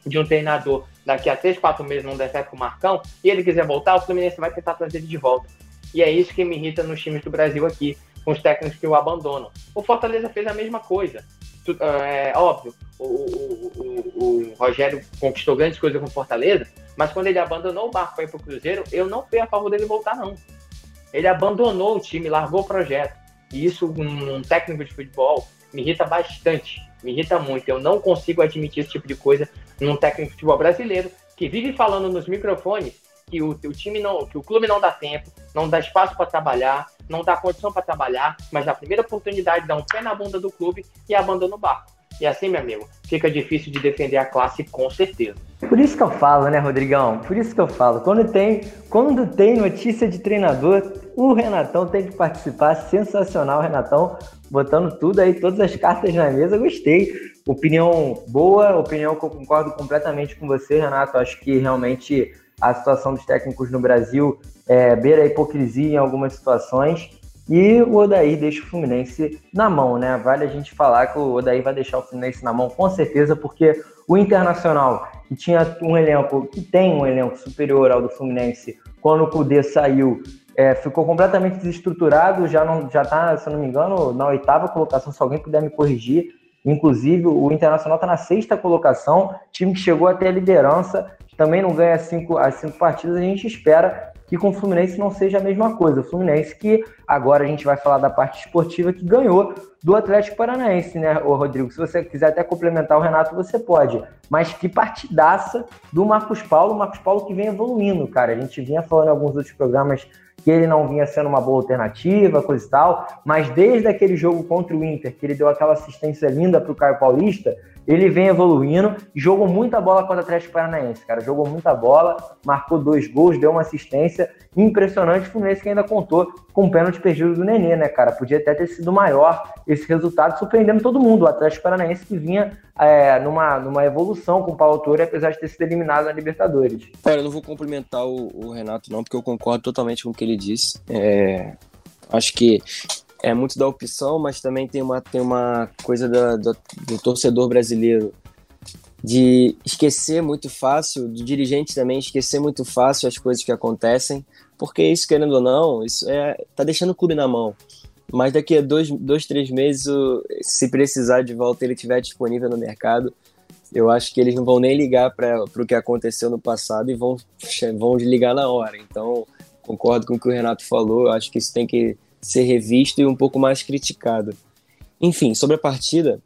de um treinador daqui a 3, 4 meses não der certo com o Marcão, e ele quiser voltar, o Fluminense vai tentar trazer ele de volta. E é isso que me irrita nos times do Brasil aqui, com os técnicos que o abandonam. O Fortaleza fez a mesma coisa. É óbvio, o, o, o, o Rogério conquistou grandes coisas com Fortaleza, mas quando ele abandonou o barco para ir para o Cruzeiro, eu não fui a favor dele voltar, não. Ele abandonou o time, largou o projeto. E isso, um, um técnico de futebol, me irrita bastante. Me irrita muito. Eu não consigo admitir esse tipo de coisa num técnico de futebol brasileiro que vive falando nos microfones que o, o time não, que o clube não dá tempo, não dá espaço para trabalhar, não dá condição para trabalhar, mas na primeira oportunidade dá um pé na bunda do clube e abandona o barco. E assim, meu amigo, fica difícil de defender a classe com certeza. Por isso que eu falo, né, Rodrigão? Por isso que eu falo. Quando tem, quando tem notícia de treinador, o Renatão tem que participar. Sensacional, Renatão, botando tudo aí, todas as cartas na mesa. Gostei. Opinião boa, opinião que eu concordo completamente com você, Renato. Acho que realmente a situação dos técnicos no Brasil é, beira a hipocrisia em algumas situações. E o Odair deixa o Fluminense na mão, né? Vale a gente falar que o Odair vai deixar o Fluminense na mão com certeza, porque o Internacional, que tinha um elenco, que tem um elenco superior ao do Fluminense, quando o Cudê saiu, é, ficou completamente desestruturado, já não já tá, se eu não me engano, na oitava colocação, se alguém puder me corrigir. Inclusive, o Internacional está na sexta colocação, time que chegou até a liderança, também não ganha cinco, as cinco partidas, a gente espera que com o Fluminense não seja a mesma coisa. O Fluminense que agora a gente vai falar da parte esportiva que ganhou do Atlético Paranaense, né, ô Rodrigo? Se você quiser até complementar o Renato, você pode. Mas que partidaça do Marcos Paulo, o Marcos Paulo que vem evoluindo, cara. A gente vinha falando em alguns outros programas que ele não vinha sendo uma boa alternativa, coisa e tal, mas desde aquele jogo contra o Inter, que ele deu aquela assistência linda para o Caio Paulista, ele vem evoluindo jogou muita bola contra o Atlético Paranaense, cara. Jogou muita bola, marcou dois gols, deu uma assistência impressionante. O Fluminense que ainda contou com o pênalti perdido do Nenê, né, cara? Podia até ter sido maior esse resultado, surpreendendo todo mundo. O Atlético Paranaense que vinha é, numa, numa evolução com o Paulo Torre, apesar de ter sido eliminado na Libertadores. Olha, eu não vou cumprimentar o, o, Renato, não, porque eu concordo totalmente com o que ele disse. É, acho que é muito da opção, mas também tem uma, tem uma coisa da, da, do torcedor brasileiro de esquecer muito fácil, do dirigente também esquecer muito fácil as coisas que acontecem, porque isso, querendo ou não, isso é, tá deixando o clube na mão. Mas daqui a dois, dois três meses, se precisar de volta, ele estiver disponível no mercado, eu acho que eles não vão nem ligar para o que aconteceu no passado e vão, vão ligar na hora. Então, concordo com o que o Renato falou, eu acho que isso tem que ser revisto e um pouco mais criticado. Enfim, sobre a partida,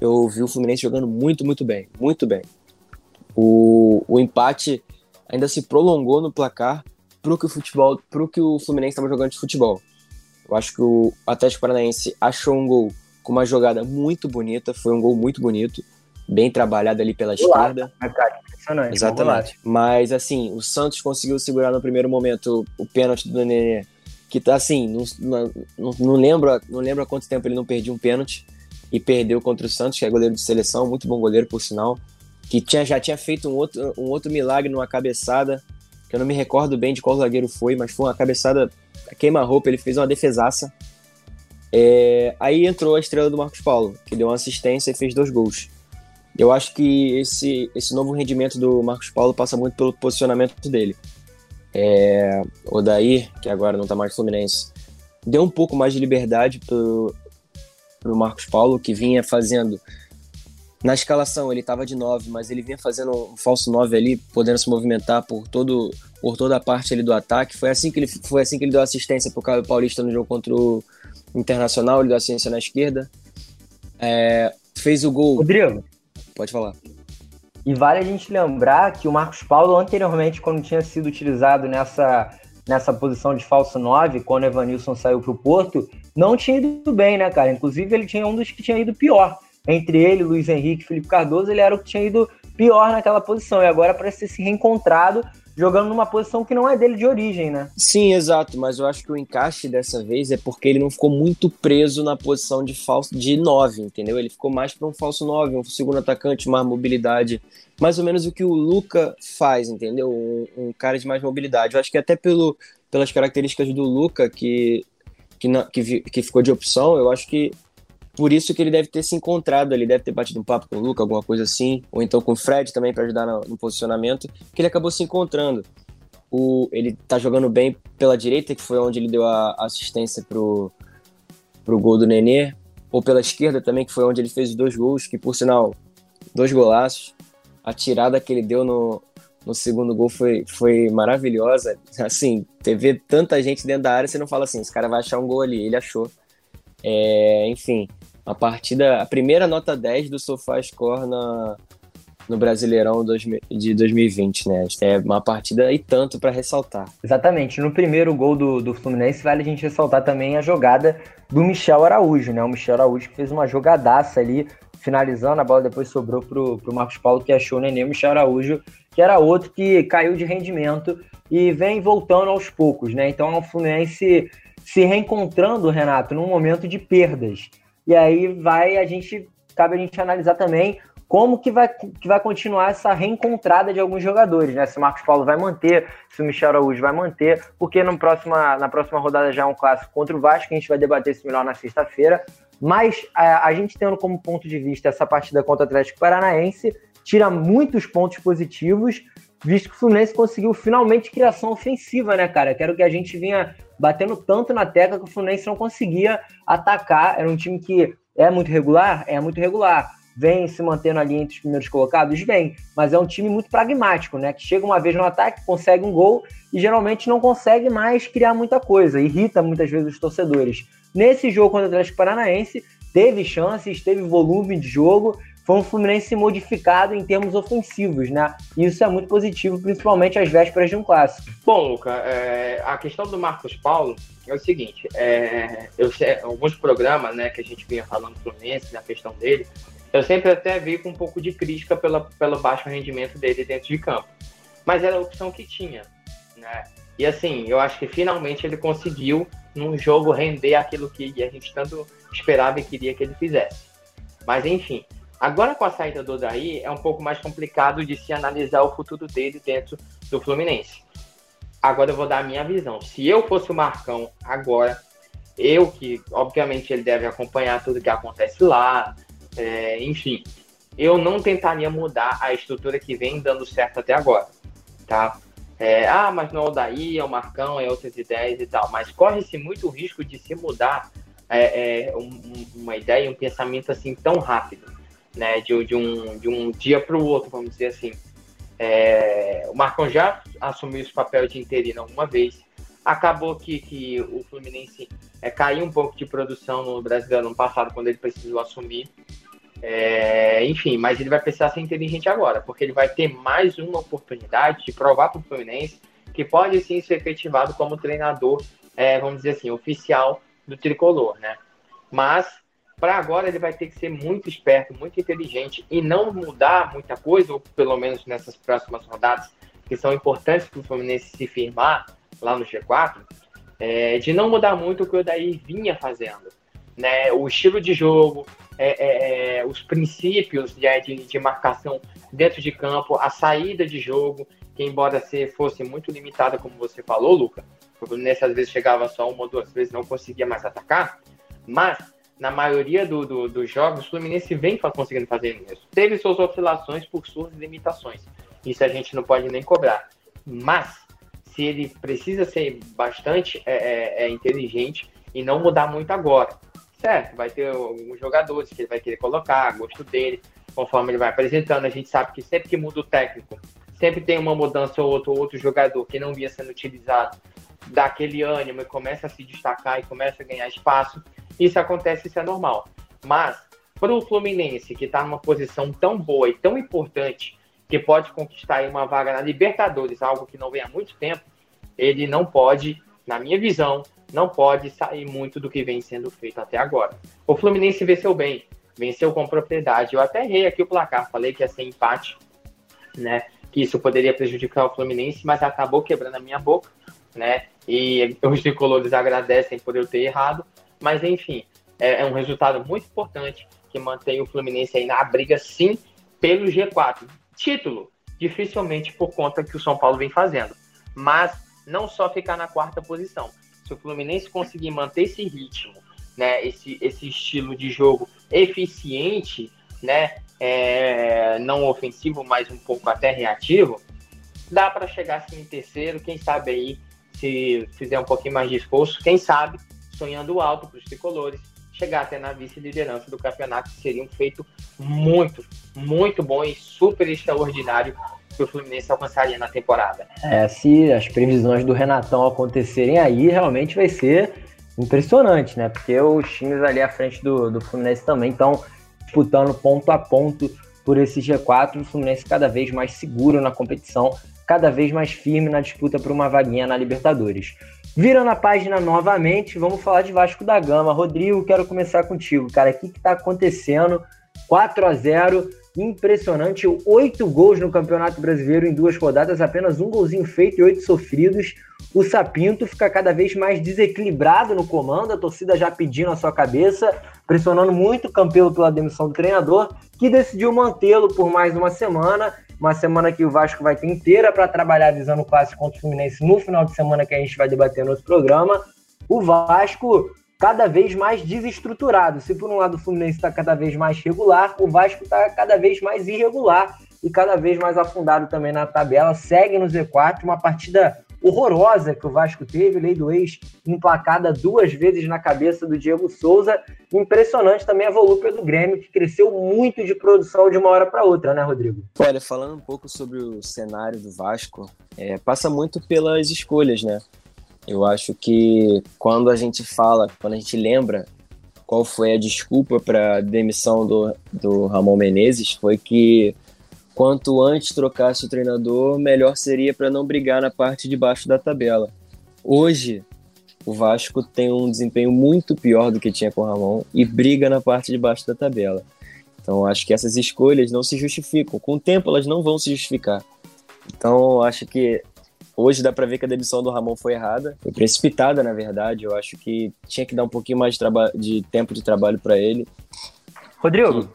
eu vi o Fluminense jogando muito, muito bem, muito bem. O, o empate ainda se prolongou no placar pro que o futebol, pro que o Fluminense estava jogando de futebol. Eu acho que o Atlético Paranaense achou um gol com uma jogada muito bonita, foi um gol muito bonito, bem trabalhado ali pela esquerda. Exatamente. Mas assim, o Santos conseguiu segurar no primeiro momento o pênalti do Nenê que tá assim, não, não, não, lembro, não lembro há quanto tempo ele não perdia um pênalti e perdeu contra o Santos, que é goleiro de seleção, muito bom goleiro, por sinal, que tinha, já tinha feito um outro, um outro milagre numa cabeçada, que eu não me recordo bem de qual zagueiro foi, mas foi uma cabeçada queima-roupa, ele fez uma defesaça. É, aí entrou a estrela do Marcos Paulo, que deu uma assistência e fez dois gols. Eu acho que esse, esse novo rendimento do Marcos Paulo passa muito pelo posicionamento dele. É, o Daí, que agora não está mais Fluminense, deu um pouco mais de liberdade pro, pro Marcos Paulo, que vinha fazendo. Na escalação ele estava de 9, mas ele vinha fazendo um falso 9 ali, podendo se movimentar por, todo, por toda a parte ali do ataque. Foi assim que ele, foi assim que ele deu assistência pro Caio Paulista no jogo contra o Internacional, ele deu assistência na esquerda. É, fez o gol. Rodrigo. Pode falar. E vale a gente lembrar que o Marcos Paulo, anteriormente, quando tinha sido utilizado nessa, nessa posição de falso 9, quando o Evanilson saiu para o Porto, não tinha ido bem, né, cara? Inclusive, ele tinha um dos que tinha ido pior. Entre ele, Luiz Henrique Felipe Cardoso, ele era o que tinha ido pior naquela posição. E agora parece ter se reencontrado jogando numa posição que não é dele de origem, né? Sim, exato, mas eu acho que o encaixe dessa vez é porque ele não ficou muito preso na posição de falso de 9, entendeu? Ele ficou mais para um falso 9, um segundo atacante, mais mobilidade, mais ou menos o que o Luca faz, entendeu? Um, um cara de mais mobilidade. Eu acho que até pelo, pelas características do Luca que que, que, que ficou de opção, eu acho que por isso que ele deve ter se encontrado ali, deve ter batido um papo com o Luca, alguma coisa assim, ou então com o Fred também para ajudar no, no, posicionamento, que ele acabou se encontrando. O, ele tá jogando bem pela direita, que foi onde ele deu a assistência pro, pro gol do Nenê, ou pela esquerda também, que foi onde ele fez os dois gols, que por sinal, dois golaços. A tirada que ele deu no, no segundo gol foi, foi maravilhosa. Assim, teve tanta gente dentro da área, você não fala assim, esse cara vai achar um gol ali. Ele achou. É, enfim, a partida, a primeira nota 10 do SofaScore na, no Brasileirão de 2020, né? É uma partida e tanto para ressaltar. Exatamente. No primeiro gol do, do Fluminense, vale a gente ressaltar também a jogada do Michel Araújo, né? O Michel Araújo que fez uma jogadaça ali, finalizando, a bola depois sobrou pro, pro Marcos Paulo, que achou o Nenê. O Michel Araújo, que era outro que caiu de rendimento e vem voltando aos poucos, né? Então é um Fluminense se reencontrando, Renato, num momento de perdas. E aí vai a gente cabe a gente analisar também como que vai, que vai continuar essa reencontrada de alguns jogadores, né? Se o Marcos Paulo vai manter, se o Michel Araújo vai manter, porque no próxima, na próxima rodada já é um clássico contra o Vasco, a gente vai debater isso melhor na sexta-feira. Mas a, a, gente tendo como ponto de vista essa partida contra o Atlético Paranaense, tira muitos pontos positivos, visto que o Fluminense conseguiu finalmente criação ofensiva, né, cara? Que era o que a gente vinha batendo tanto na tecla que o Fluminense não conseguia atacar. Era um time que é muito regular? É muito regular. Vem se mantendo ali entre os primeiros colocados? Vem. Mas é um time muito pragmático, né? Que chega uma vez no ataque, consegue um gol e geralmente não consegue mais criar muita coisa. Irrita muitas vezes os torcedores. Nesse jogo contra o Atlético Paranaense, teve chances, teve volume de jogo, foi um Fluminense modificado em termos ofensivos, né? E isso é muito positivo, principalmente às vésperas de um clássico. Bom, Luca, é, a questão do Marcos Paulo é o seguinte: é, eu alguns programas, né, que a gente vinha falando do Fluminense, na questão dele, eu sempre até vi com um pouco de crítica pela, pelo baixo rendimento dele dentro de campo. Mas era a opção que tinha, né? E assim, eu acho que finalmente ele conseguiu, num jogo, render aquilo que a gente tanto esperava e queria que ele fizesse. Mas enfim, Agora, com a saída do Odaí, é um pouco mais complicado de se analisar o futuro dele dentro do Fluminense. Agora eu vou dar a minha visão. Se eu fosse o Marcão agora, eu que, obviamente, ele deve acompanhar tudo que acontece lá, é, enfim, eu não tentaria mudar a estrutura que vem dando certo até agora, tá? É, ah, mas não é o Daí, é o Marcão, é outras ideias e tal. Mas corre-se muito risco de se mudar é, é, um, uma ideia, um pensamento assim tão rápido né, de, de, um, de um dia para o outro, vamos dizer assim. É, o Marcão já assumiu esse papel de interino uma vez. Acabou que, que o Fluminense é, caiu um pouco de produção no Brasileiro ano passado, quando ele precisou assumir. É, enfim, mas ele vai precisar ser inteligente agora, porque ele vai ter mais uma oportunidade de provar para o Fluminense que pode sim ser efetivado como treinador, é, vamos dizer assim, oficial do tricolor, né? Mas para agora ele vai ter que ser muito esperto, muito inteligente e não mudar muita coisa, ou pelo menos nessas próximas rodadas, que são importantes para o Fluminense se firmar lá no G4, é, de não mudar muito o que o Daí vinha fazendo. Né? O estilo de jogo, é, é, é os princípios de, de, marcação dentro de campo, a saída de jogo, que embora se fosse muito limitada, como você falou, Luca, o Fluminense às vezes chegava só uma ou duas vezes, não conseguia mais atacar, mas na maioria do, do, dos jogos, o Fluminense vem conseguindo fazer isso. Teve suas oscilações por suas limitações. Isso a gente não pode nem cobrar. Mas, se ele precisa ser bastante é, é, é inteligente e não mudar muito agora. Certo, vai ter alguns jogadores que ele vai querer colocar, gosto dele, conforme ele vai apresentando. A gente sabe que sempre que muda o técnico, sempre tem uma mudança ou outro, outro jogador que não vinha sendo utilizado, dá aquele ânimo e começa a se destacar e começa a ganhar espaço. Isso acontece, isso é normal. Mas, para o Fluminense, que está numa posição tão boa e tão importante, que pode conquistar uma vaga na Libertadores, algo que não vem há muito tempo, ele não pode, na minha visão, não pode sair muito do que vem sendo feito até agora. O Fluminense venceu bem, venceu com propriedade. Eu até errei aqui o placar, falei que ia ser empate, né? Que isso poderia prejudicar o Fluminense, mas acabou quebrando a minha boca, né? E os tricolores agradecem por eu ter errado. Mas, enfim, é, é um resultado muito importante que mantém o Fluminense aí na briga, sim, pelo G4. Título, dificilmente por conta que o São Paulo vem fazendo. Mas não só ficar na quarta posição. Se o Fluminense conseguir manter esse ritmo, né, esse, esse estilo de jogo eficiente, né, é, não ofensivo, mas um pouco até reativo, dá para chegar assim em terceiro, quem sabe aí, se fizer um pouquinho mais de esforço, quem sabe sonhando alto para os tricolores, chegar até na vice-liderança do campeonato, que seria um feito muito, muito bom e super extraordinário que o Fluminense alcançaria na temporada. É, se as previsões do Renatão acontecerem aí, realmente vai ser impressionante, né? Porque os times ali à frente do, do Fluminense também estão disputando ponto a ponto por esse G4, o Fluminense cada vez mais seguro na competição, cada vez mais firme na disputa por uma vaguinha na Libertadores. Virando a página novamente, vamos falar de Vasco da Gama. Rodrigo, quero começar contigo, cara. O que está acontecendo? 4 a 0 impressionante. Oito gols no Campeonato Brasileiro em duas rodadas, apenas um golzinho feito e oito sofridos. O Sapinto fica cada vez mais desequilibrado no comando, a torcida já pedindo a sua cabeça, pressionando muito o Campelo pela demissão do treinador, que decidiu mantê-lo por mais uma semana. Uma semana que o Vasco vai ter inteira para trabalhar visando o clássico contra o Fluminense no final de semana que a gente vai debater no outro programa. O Vasco cada vez mais desestruturado. Se por um lado o Fluminense está cada vez mais regular, o Vasco está cada vez mais irregular e cada vez mais afundado também na tabela. Segue no Z4, uma partida horrorosa que o Vasco teve, lei do ex emplacada duas vezes na cabeça do Diego Souza. Impressionante também a volúpia do Grêmio, que cresceu muito de produção de uma hora para outra, né, Rodrigo? Olha, falando um pouco sobre o cenário do Vasco, é, passa muito pelas escolhas, né? Eu acho que quando a gente fala, quando a gente lembra qual foi a desculpa para a demissão do, do Ramon Menezes, foi que quanto antes trocasse o treinador, melhor seria para não brigar na parte de baixo da tabela. Hoje, o Vasco tem um desempenho muito pior do que tinha com o Ramon e briga na parte de baixo da tabela. Então, acho que essas escolhas não se justificam. Com o tempo, elas não vão se justificar. Então, acho que Hoje dá para ver que a demissão do Ramon foi errada, foi precipitada, na verdade. Eu acho que tinha que dar um pouquinho mais de, de tempo de trabalho para ele. Rodrigo,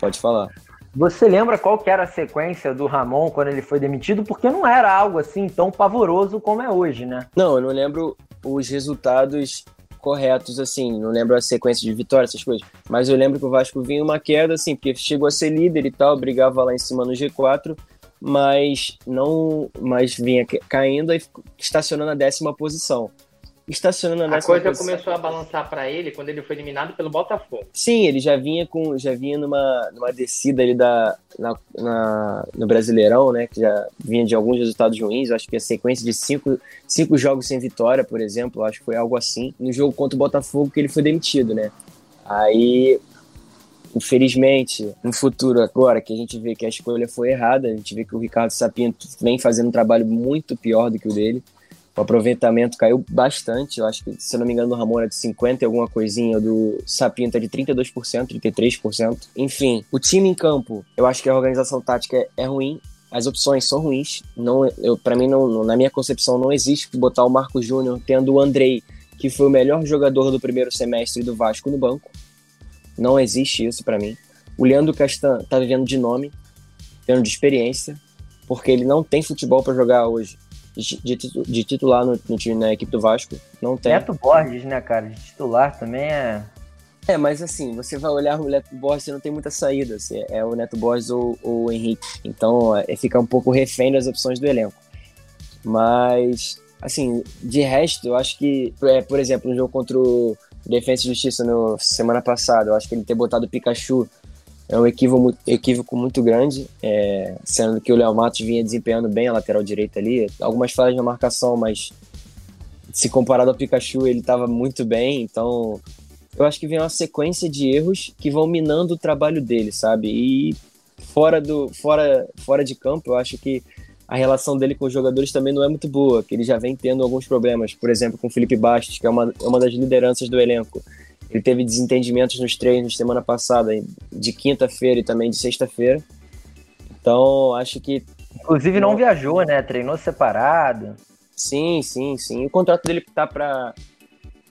pode falar. Você lembra qual que era a sequência do Ramon quando ele foi demitido? Porque não era algo assim tão pavoroso como é hoje, né? Não, eu não lembro os resultados corretos, assim, não lembro a sequência de vitórias, essas coisas. Mas eu lembro que o Vasco vinha uma queda, assim, porque chegou a ser líder e tal, brigava lá em cima no G4, mas não, mas vinha caindo e estacionando a décima posição. Estacionando a, a coisa posição. começou a balançar para ele quando ele foi eliminado pelo Botafogo. Sim, ele já vinha com, já vinha numa, numa descida ali da, na, na, no Brasileirão, né? Que já vinha de alguns resultados ruins. Acho que a sequência de cinco, cinco jogos sem vitória, por exemplo, acho que foi algo assim. No jogo contra o Botafogo que ele foi demitido, né? Aí Infelizmente, no futuro agora que a gente vê que a escolha foi errada, a gente vê que o Ricardo Sapinto vem fazendo um trabalho muito pior do que o dele. O aproveitamento caiu bastante. Eu acho que, se eu não me engano, do Ramon era de 50 e alguma coisinha, do Sapinto é de 32%, 33%. Enfim, o time em campo, eu acho que a organização tática é ruim. As opções são ruins. Não, eu, para mim, não, na minha concepção, não existe botar o Marco Júnior tendo o Andrei, que foi o melhor jogador do primeiro semestre do Vasco no banco. Não existe isso para mim. O Leandro Castan tá vivendo de nome, tendo de experiência, porque ele não tem futebol para jogar hoje. De, de, titular no, no, time, na equipe do Vasco, não tem. Neto Borges, né, cara? De titular também é. É, mas assim, você vai olhar o Neto Borges, você não tem muita saída. Assim, é o Neto Borges ou, ou o Henrique. Então, é, fica um pouco refém das opções do elenco. Mas, assim, de resto, eu acho que, é, por exemplo, no jogo contra o Defesa e Justiça no semana passada. Eu acho que ele ter botado o Pikachu é um equívoco, equívoco muito grande, é, sendo que o Léo Matos vinha desempenhando bem a lateral direita ali. Algumas falhas na marcação, mas se comparado ao Pikachu, ele estava muito bem. Então, eu acho que vem uma sequência de erros que vão minando o trabalho dele, sabe? E fora, do, fora, fora de campo, eu acho que a relação dele com os jogadores também não é muito boa, que ele já vem tendo alguns problemas, por exemplo, com o Felipe Bastos, que é uma, é uma das lideranças do elenco. Ele teve desentendimentos nos treinos semana passada, de quinta-feira e também de sexta-feira. Então, acho que. Inclusive, não, viajou, né? Treinou separado. Sim, sim, sim. O contrato dele tá para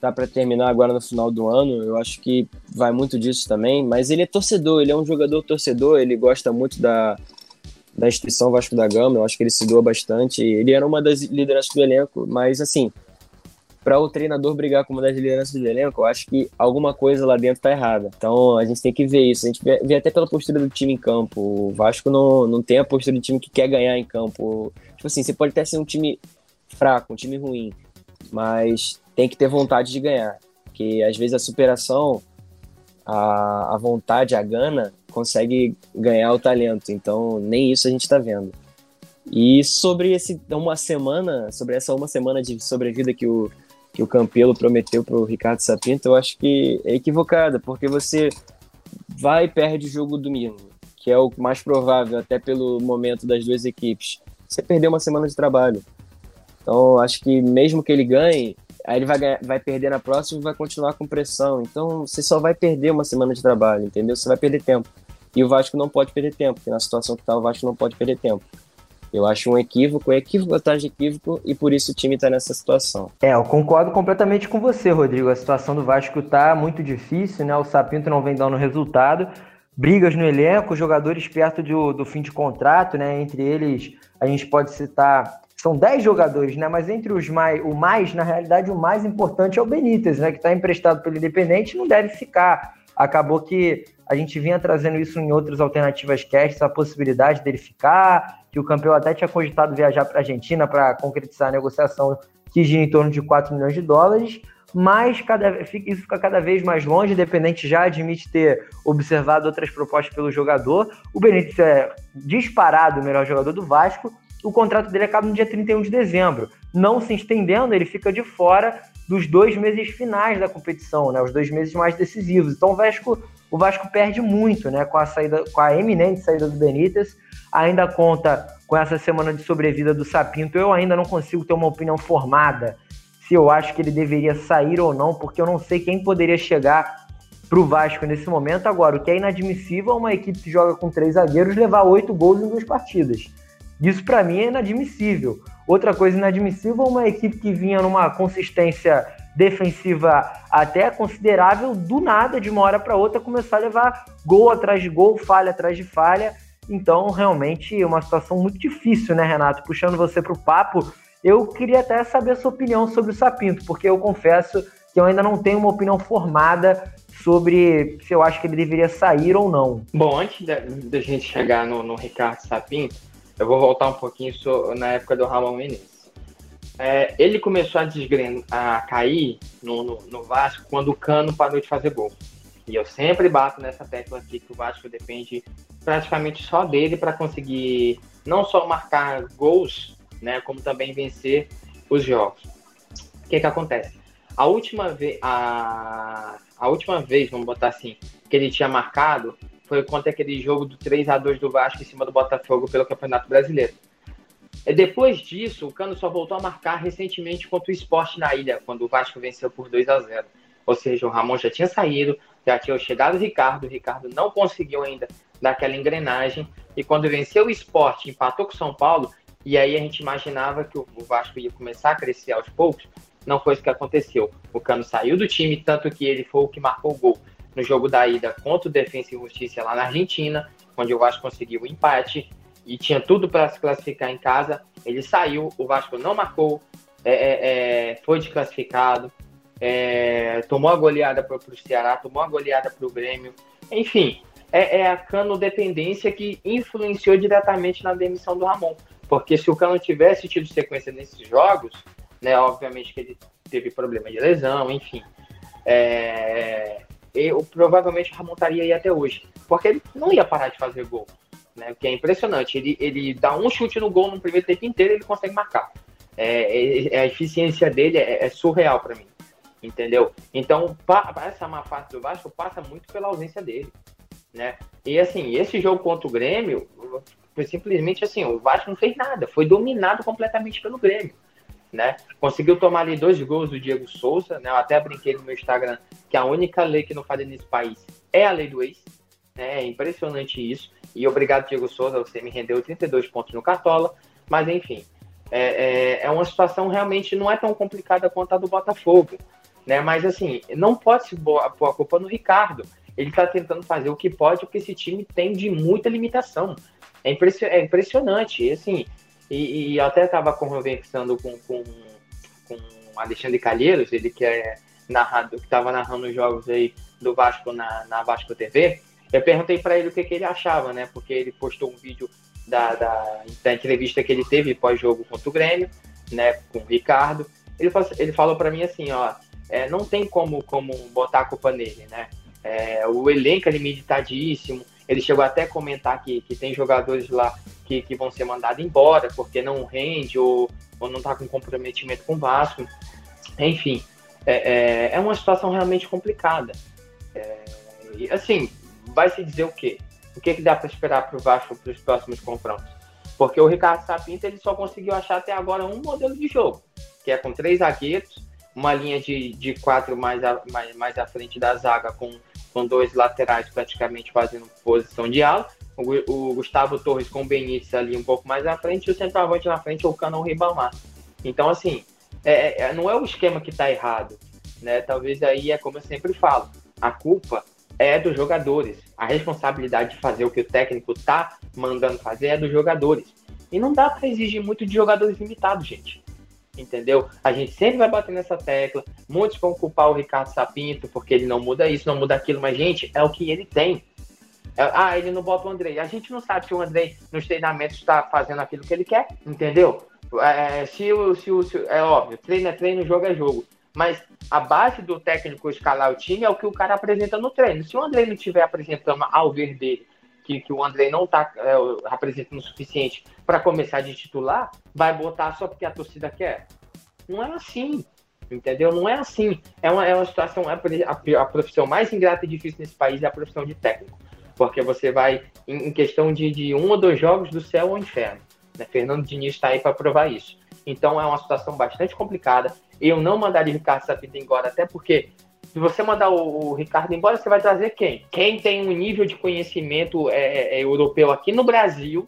tá para terminar agora no final do ano. Eu acho que vai muito disso também. Mas ele é torcedor, ele é um jogador torcedor, ele gosta muito da, da instituição Vasco da Gama, eu acho que ele se doa bastante. Ele era uma das lideranças do elenco, mas assim, para o treinador brigar com uma das lideranças do elenco, eu acho que alguma coisa lá dentro tá errada. Então a gente tem que ver isso. A gente vê, vê, até pela postura do time em campo. O Vasco não, não tem a postura do time que quer ganhar em campo. Tipo assim, você pode até ser um time fraco, um time ruim, mas tem que ter vontade de ganhar. Porque às vezes a superação, a, a vontade, a gana, consegue ganhar o talento. Então, nem isso a gente está vendo. E sobre esse uma semana, sobre essa uma semana de sobrevida que o, que o Campelo prometeu para o Ricardo Sapinto, eu acho que é equivocada, porque você vai e perde o jogo domingo. que é o mais provável, até pelo momento das duas equipes, você perdeu uma semana de trabalho. Então, acho que mesmo que ele ganhe, aí ele vai, vai perder na próxima e vai continuar com pressão. Então, você só vai perder uma semana de trabalho, entendeu? Você vai perder tempo. E o Vasco não pode perder tempo, porque na situação que está, o Vasco não pode perder tempo. Eu acho um equívoco, um equívoco atrás de equívoco, e por isso o time está nessa situação. É, eu concordo completamente com você, Rodrigo. A situação do Vasco está muito difícil, né? O Sapinto não vem dando resultado. Brigas no elenco, jogadores perto do, do fim de contrato, né? Entre eles, a gente pode citar. São 10 jogadores, né? Mas entre os mais, o mais, na realidade, o mais importante é o Benítez, né? Que está emprestado pelo Independente e não deve ficar. Acabou que a gente vinha trazendo isso em outras alternativas casts, a possibilidade dele ficar, que o campeão até tinha cogitado viajar para a Argentina para concretizar a negociação que gira em torno de 4 milhões de dólares, mas cada, isso fica cada vez mais longe, independente já admite ter observado outras propostas pelo jogador. O Benítez é disparado o melhor jogador do Vasco, o contrato dele acaba no dia 31 de dezembro. Não se estendendo, ele fica de fora dos dois meses finais da competição, né? Os dois meses mais decisivos. Então o Vasco, o Vasco perde muito, né? Com a saída, com a eminente saída do Benítez, ainda conta com essa semana de sobrevida do Sapinto. Eu ainda não consigo ter uma opinião formada se eu acho que ele deveria sair ou não, porque eu não sei quem poderia chegar para o Vasco nesse momento. Agora, o que é inadmissível é uma equipe que joga com três zagueiros levar oito gols em duas partidas. Isso para mim é inadmissível. Outra coisa inadmissível é uma equipe que vinha numa consistência defensiva até considerável, do nada, de uma hora para outra, começar a levar gol atrás de gol, falha atrás de falha. Então, realmente, uma situação muito difícil, né, Renato? Puxando você para o papo, eu queria até saber a sua opinião sobre o Sapinto, porque eu confesso que eu ainda não tenho uma opinião formada sobre se eu acho que ele deveria sair ou não. Bom, antes da gente chegar no, no Ricardo Sapinto, eu vou voltar um pouquinho na época do Ramon Menezes. É, ele começou a, desgren... a cair no, no, no, Vasco quando o Cano parou de fazer gol. E eu sempre bato nessa tecla aqui que o Vasco depende praticamente só dele para conseguir não só marcar gols, né, como também vencer os jogos. O que que acontece? A última vez, a, a última vez, vamos botar assim, que ele tinha marcado foi contra aquele jogo do 3 a 2 do Vasco em cima do Botafogo pelo Campeonato Brasileiro. E depois disso, o Cano só voltou a marcar recentemente contra o Esporte na ilha, quando o Vasco venceu por 2 a 0 Ou seja, o Ramon já tinha saído, já tinha chegado o Ricardo, o Ricardo não conseguiu ainda dar aquela engrenagem, e quando venceu o Esporte, empatou com o São Paulo, e aí a gente imaginava que o Vasco ia começar a crescer aos poucos, não foi isso que aconteceu. O Cano saiu do time, tanto que ele foi o que marcou o gol no jogo da ida contra o Defensa e Justiça lá na Argentina, onde o Vasco conseguiu o empate e tinha tudo para se classificar em casa. Ele saiu, o Vasco não marcou, é, é, é foi desclassificado, é, tomou a goleada para o Ceará, tomou a goleada para o Grêmio. Enfim, é, é, a Cano dependência que influenciou diretamente na demissão do Ramon. Porque se o Cano tivesse tido sequência nesses jogos, né, obviamente que ele teve problema de lesão, enfim. É, eu provavelmente remontaria aí até hoje. Porque ele não ia parar de fazer gol. Né? O que é impressionante. Ele, ele dá um chute no gol no primeiro tempo inteiro ele consegue marcar. É, é, a eficiência dele é, é surreal para mim. Entendeu? Então, essa má fase do Vasco passa muito pela ausência dele. Né? E assim, esse jogo contra o Grêmio foi simplesmente assim: o Vasco não fez nada, foi dominado completamente pelo Grêmio né? Conseguiu tomar ali dois gols do Diego Souza, né? Eu até brinquei no meu Instagram que a única lei que não faz nesse país é a lei do ex, né? É impressionante isso. E obrigado, Diego Souza, você me rendeu 32 pontos no Cartola, mas enfim, é, é, é uma situação realmente não é tão complicada quanto a do Botafogo, né? Mas assim, não pode se pôr a culpa no Ricardo. Ele está tentando fazer o que pode, porque esse time tem de muita limitação. É, é impressionante. E, assim, e, e até estava conversando com, com, com Alexandre Calheiros, ele que é narrado, que estava narrando os jogos aí do Vasco na, na Vasco TV. Eu perguntei para ele o que, que, ele achava, né? Porque ele postou um vídeo da, da, da entrevista que ele teve pós-jogo contra o Grêmio, né? Com o Ricardo. Ele, ele falou para mim assim, ó, é, não tem como, como botar a culpa nele, né? É, o elenco é limitadíssimo. Ele chegou até a comentar que, que tem jogadores lá que, que vão ser mandados embora porque não rende ou, ou não está com comprometimento com o Vasco. Enfim, é, é, é uma situação realmente complicada. É, assim, vai se dizer o quê? o que, que dá para esperar para o Vasco para os próximos confrontos? Porque o Ricardo Sapinto ele só conseguiu achar até agora um modelo de jogo, que é com três zagueiros, uma linha de, de quatro mais, a, mais, mais à frente da zaga, com, com dois laterais praticamente fazendo posição de ala, o, o Gustavo Torres com o Benítez ali um pouco mais à frente, e o centroavante na frente, o Cano Ribamar. Então, assim, é, é, não é o esquema que está errado, né? Talvez aí é como eu sempre falo, a culpa é dos jogadores. A responsabilidade de fazer o que o técnico tá mandando fazer é dos jogadores. E não dá para exigir muito de jogadores limitados, gente. Entendeu? A gente sempre vai bater nessa tecla. Muitos vão culpar o Ricardo Sapinto porque ele não muda isso, não muda aquilo, mas, gente, é o que ele tem. É, ah, ele não bota o Andrei. A gente não sabe se o Andrei nos treinamentos está fazendo aquilo que ele quer, entendeu? É, se, o, se, o, se, é óbvio, treino é treino, jogo é jogo. Mas a base do técnico escalar o time é o que o cara apresenta no treino. Se o André não estiver apresentando ao ver dele que, que o André não está é, apresentando o suficiente para começar de titular, vai botar só porque a torcida quer. Não é assim, entendeu? Não é assim. É uma, é uma situação, é a, a profissão mais ingrata e difícil nesse país é a profissão de técnico. Porque você vai, em, em questão de, de um ou dois jogos, do céu ao inferno. Né? Fernando Diniz está aí para provar isso. Então é uma situação bastante complicada. Eu não mandaria o Ricardo Sapinto embora, até porque se você mandar o, o, Ricardo embora, você vai trazer quem? Quem tem um nível de conhecimento é, é, é, europeu aqui no Brasil,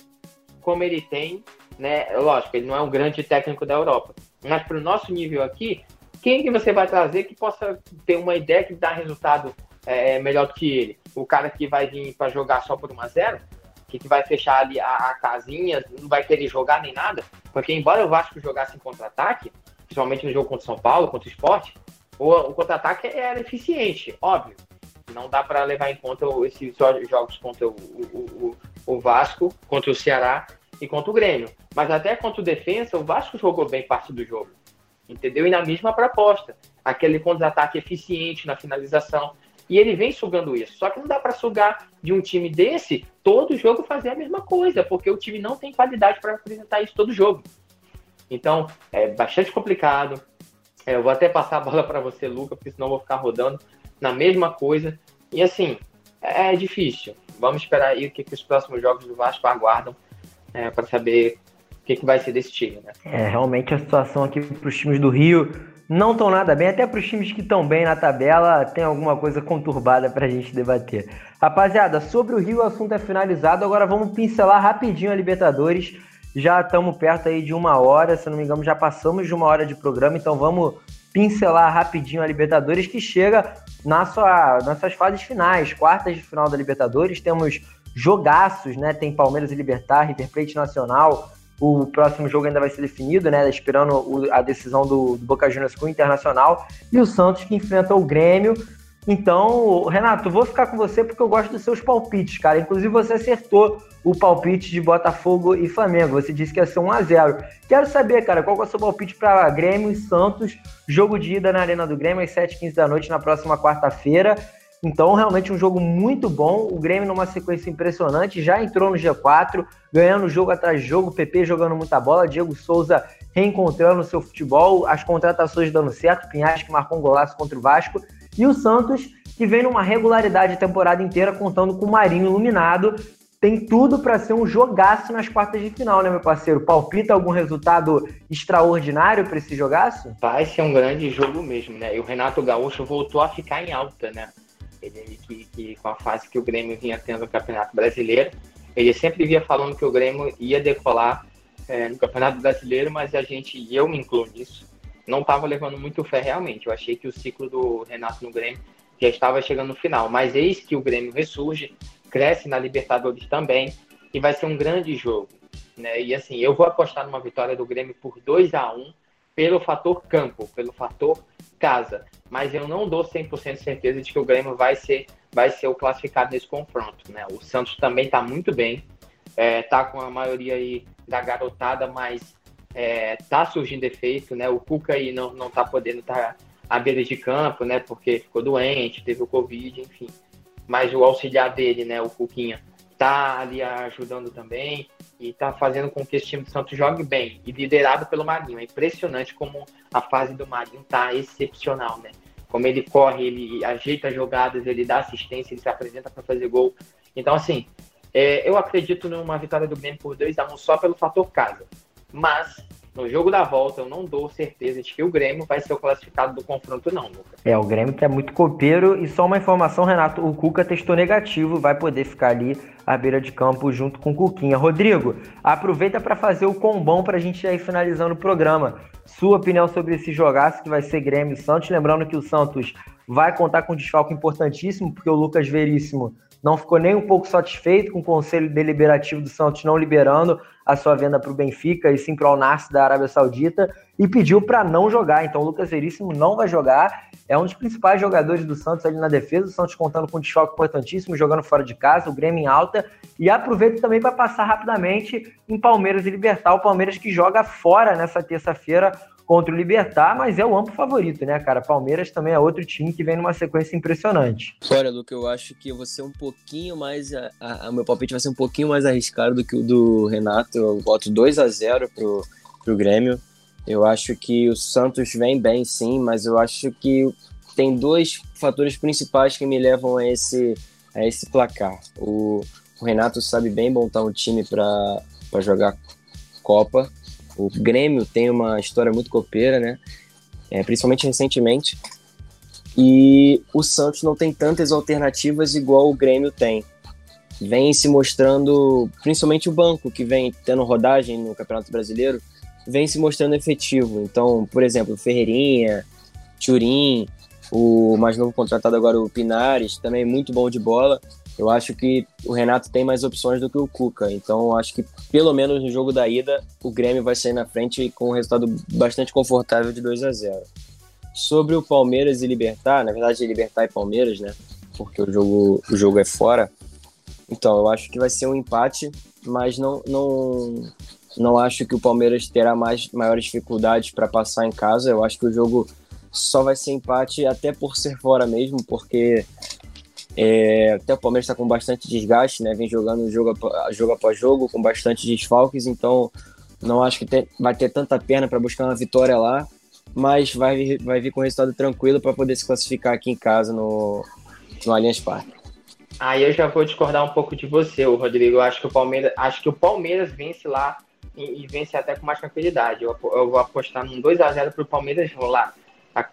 como ele tem, né? Lógico, ele não é um grande técnico da Europa, mas para o nosso nível aqui, quem que você vai trazer que possa ter uma ideia que dá resultado é, melhor do que ele? O cara que vai vir para jogar só por 1 a 0 que, que vai fechar ali a, a, casinha, não vai querer jogar nem nada, porque embora o Vasco jogasse em contra-ataque, principalmente no jogo contra o São Paulo, contra o esporte, o, o contra-ataque era eficiente, óbvio. Não dá para levar em conta esses jogos contra o, o, o, Vasco, contra o Ceará e contra o Grêmio. Mas até contra o Defensa, o Vasco jogou bem parte do jogo. Entendeu? E na mesma proposta. Aquele contra-ataque eficiente na finalização. E ele vem sugando isso. Só que não dá para sugar de um time desse todo jogo fazer a mesma coisa, porque o time não tem qualidade para apresentar isso todo jogo. Então, é bastante complicado. É, eu vou até passar a bola para você, Luca, porque senão eu vou ficar rodando na mesma coisa. E assim, é difícil. Vamos esperar aí o que, que os próximos jogos do Vasco aguardam é, para saber o que, que vai ser desse time. Né? É, realmente a situação aqui para os times do Rio não estão nada bem, até para os times que estão bem na tabela, tem alguma coisa conturbada para a gente debater. Rapaziada, sobre o Rio o assunto é finalizado, agora vamos pincelar rapidinho a Libertadores. Já estamos perto aí de uma hora, se não me engano, já passamos de uma hora de programa, então vamos pincelar rapidinho a Libertadores, que chega na sua, nas suas fases finais, quartas de final da Libertadores, temos jogaços, né? Tem Palmeiras e Libertar, River Plate Nacional, o próximo jogo ainda vai ser definido, né? Esperando a decisão do, do, Boca Juniors com o Internacional. E o Santos que enfrenta o Grêmio. Então, Renato, vou ficar com você porque eu gosto dos seus palpites, cara. Inclusive, você acertou o palpite de Botafogo e Flamengo. Você disse que ia ser 1x0. Quero saber, cara, qual é o seu palpite para Grêmio e Santos? Jogo de ida na Arena do Grêmio às 7h15 da noite na próxima quarta-feira. Então, realmente um jogo muito bom. O Grêmio numa sequência impressionante, já entrou no G4, ganhando jogo atrás de jogo, PP jogando muita bola, Diego Souza reencontrando o seu futebol, as contratações dando certo, Pinhais que marcou um golaço contra o Vasco, e o Santos que vem numa regularidade a temporada inteira contando com o Marinho iluminado. Tem tudo para ser um jogaço nas quartas de final, né, meu parceiro? Palpita algum resultado extraordinário para esse jogaço? Vai ser um grande jogo mesmo, né? E o Renato Gaúcho voltou a ficar em alta, né? Ele, que, que, com a fase que o Grêmio vinha tendo no Campeonato Brasileiro, ele sempre via falando que o Grêmio ia decolar é, no Campeonato Brasileiro, mas a gente, e eu me incluo nisso, não estava levando muito fé realmente. Eu achei que o ciclo do Renato no Grêmio já estava chegando no final. Mas eis que o Grêmio ressurge, cresce na Libertadores também, e vai ser um grande jogo. Né? E assim, eu vou apostar numa vitória do Grêmio por 2 a 1 pelo fator campo, pelo fator casa. Mas eu não dou 100% certeza de que o Grêmio vai ser, vai ser o classificado nesse confronto. Né? O Santos também está muito bem, é, tá com a maioria aí da garotada, mas é, tá surgindo efeito, né? O Cuca aí não, não tá podendo estar tá à beira de campo, né? Porque ficou doente, teve o Covid, enfim. Mas o auxiliar dele, né? O Cuquinha, tá ali ajudando também e tá fazendo com que esse time do Santos jogue bem e liderado pelo Marinho. É impressionante como a fase do Marinho tá excepcional, né? Como ele corre, ele ajeita jogadas, ele dá assistência, ele se apresenta para fazer gol. Então, assim, É, eu acredito numa vitória do Grêmio por 2 a 1 só pelo fator casa. Mas no jogo da volta, eu não dou certeza de que o Grêmio vai ser o classificado do confronto, não, Lucas. É, o Grêmio que é muito copeiro. E só uma informação, Renato: o Cuca testou negativo, vai poder ficar ali à beira de campo junto com o Cuquinha. Rodrigo, aproveita para fazer o combão para a gente ir finalizando o programa. Sua opinião sobre esse jogaço que vai ser Grêmio e Santos. Lembrando que o Santos vai contar com um desfalque importantíssimo, porque o Lucas Veríssimo não ficou nem um pouco satisfeito com o conselho deliberativo do Santos não liberando a sua venda para o Benfica e sim para o Al-Nassr da Arábia Saudita e pediu para não jogar. Então o Lucas Veríssimo não vai jogar. É um dos principais jogadores do Santos ali na defesa. O Santos contando com um desfalque importantíssimo, jogando fora de casa, o Grêmio em alta. E aproveito também para passar rapidamente em Palmeiras e Libertar. O Palmeiras que joga fora nessa terça-feira contra o Libertar, mas é o amplo favorito, né, cara? Palmeiras também é outro time que vem numa sequência impressionante. Olha, Luca, eu acho que eu vou ser um pouquinho mais. A, meu palpite vai ser um pouquinho mais arriscado do que o do Renato. Eu voto 2 a 0 pro, pro Grêmio. Eu acho que o Santos vem bem, sim, mas eu acho que tem dois fatores principais que me levam a esse, a esse placar. O, o Renato sabe bem montar um time para jogar Copa o Grêmio tem uma história muito copeira, né? É, principalmente recentemente. E o Santos não tem tantas alternativas igual o Grêmio tem. Vem se mostrando, principalmente o banco, que vem tendo rodagem no Campeonato Brasileiro, vem se mostrando efetivo. Então, por exemplo, Ferreirinha, Turim, o mais novo contratado agora, o Pinares, também muito bom de bola. Eu acho que o Renato tem mais opções do que o Cuca. Então, eu acho que pelo menos no jogo da ida, o Grêmio vai sair na frente com um resultado bastante confortável de 2 a 0. Sobre o Palmeiras e Libertar, na verdade, Libertar e Palmeiras, né? Porque o jogo, o jogo é fora. Então, eu acho que vai ser um empate, mas não, não, não acho que o Palmeiras terá mais, maiores dificuldades para passar em casa. Eu acho que o jogo só vai ser empate até por ser fora mesmo, porque é, até o Palmeiras está com bastante desgaste, né? Vem jogando jogo, jogo após jogo, com bastante desfalques, então não acho que tem, vai ter tanta perna para buscar uma vitória lá, mas vai vai vir com resultado tranquilo para poder se classificar aqui em casa no, no Allianz Parque. Aí eu já vou discordar um pouco de você, Rodrigo. Eu acho que o Palmeiras, acho que o Palmeiras vence lá e, e vence até com mais tranquilidade. Eu, eu vou apostar num 2 a 0 para o Palmeiras rolar.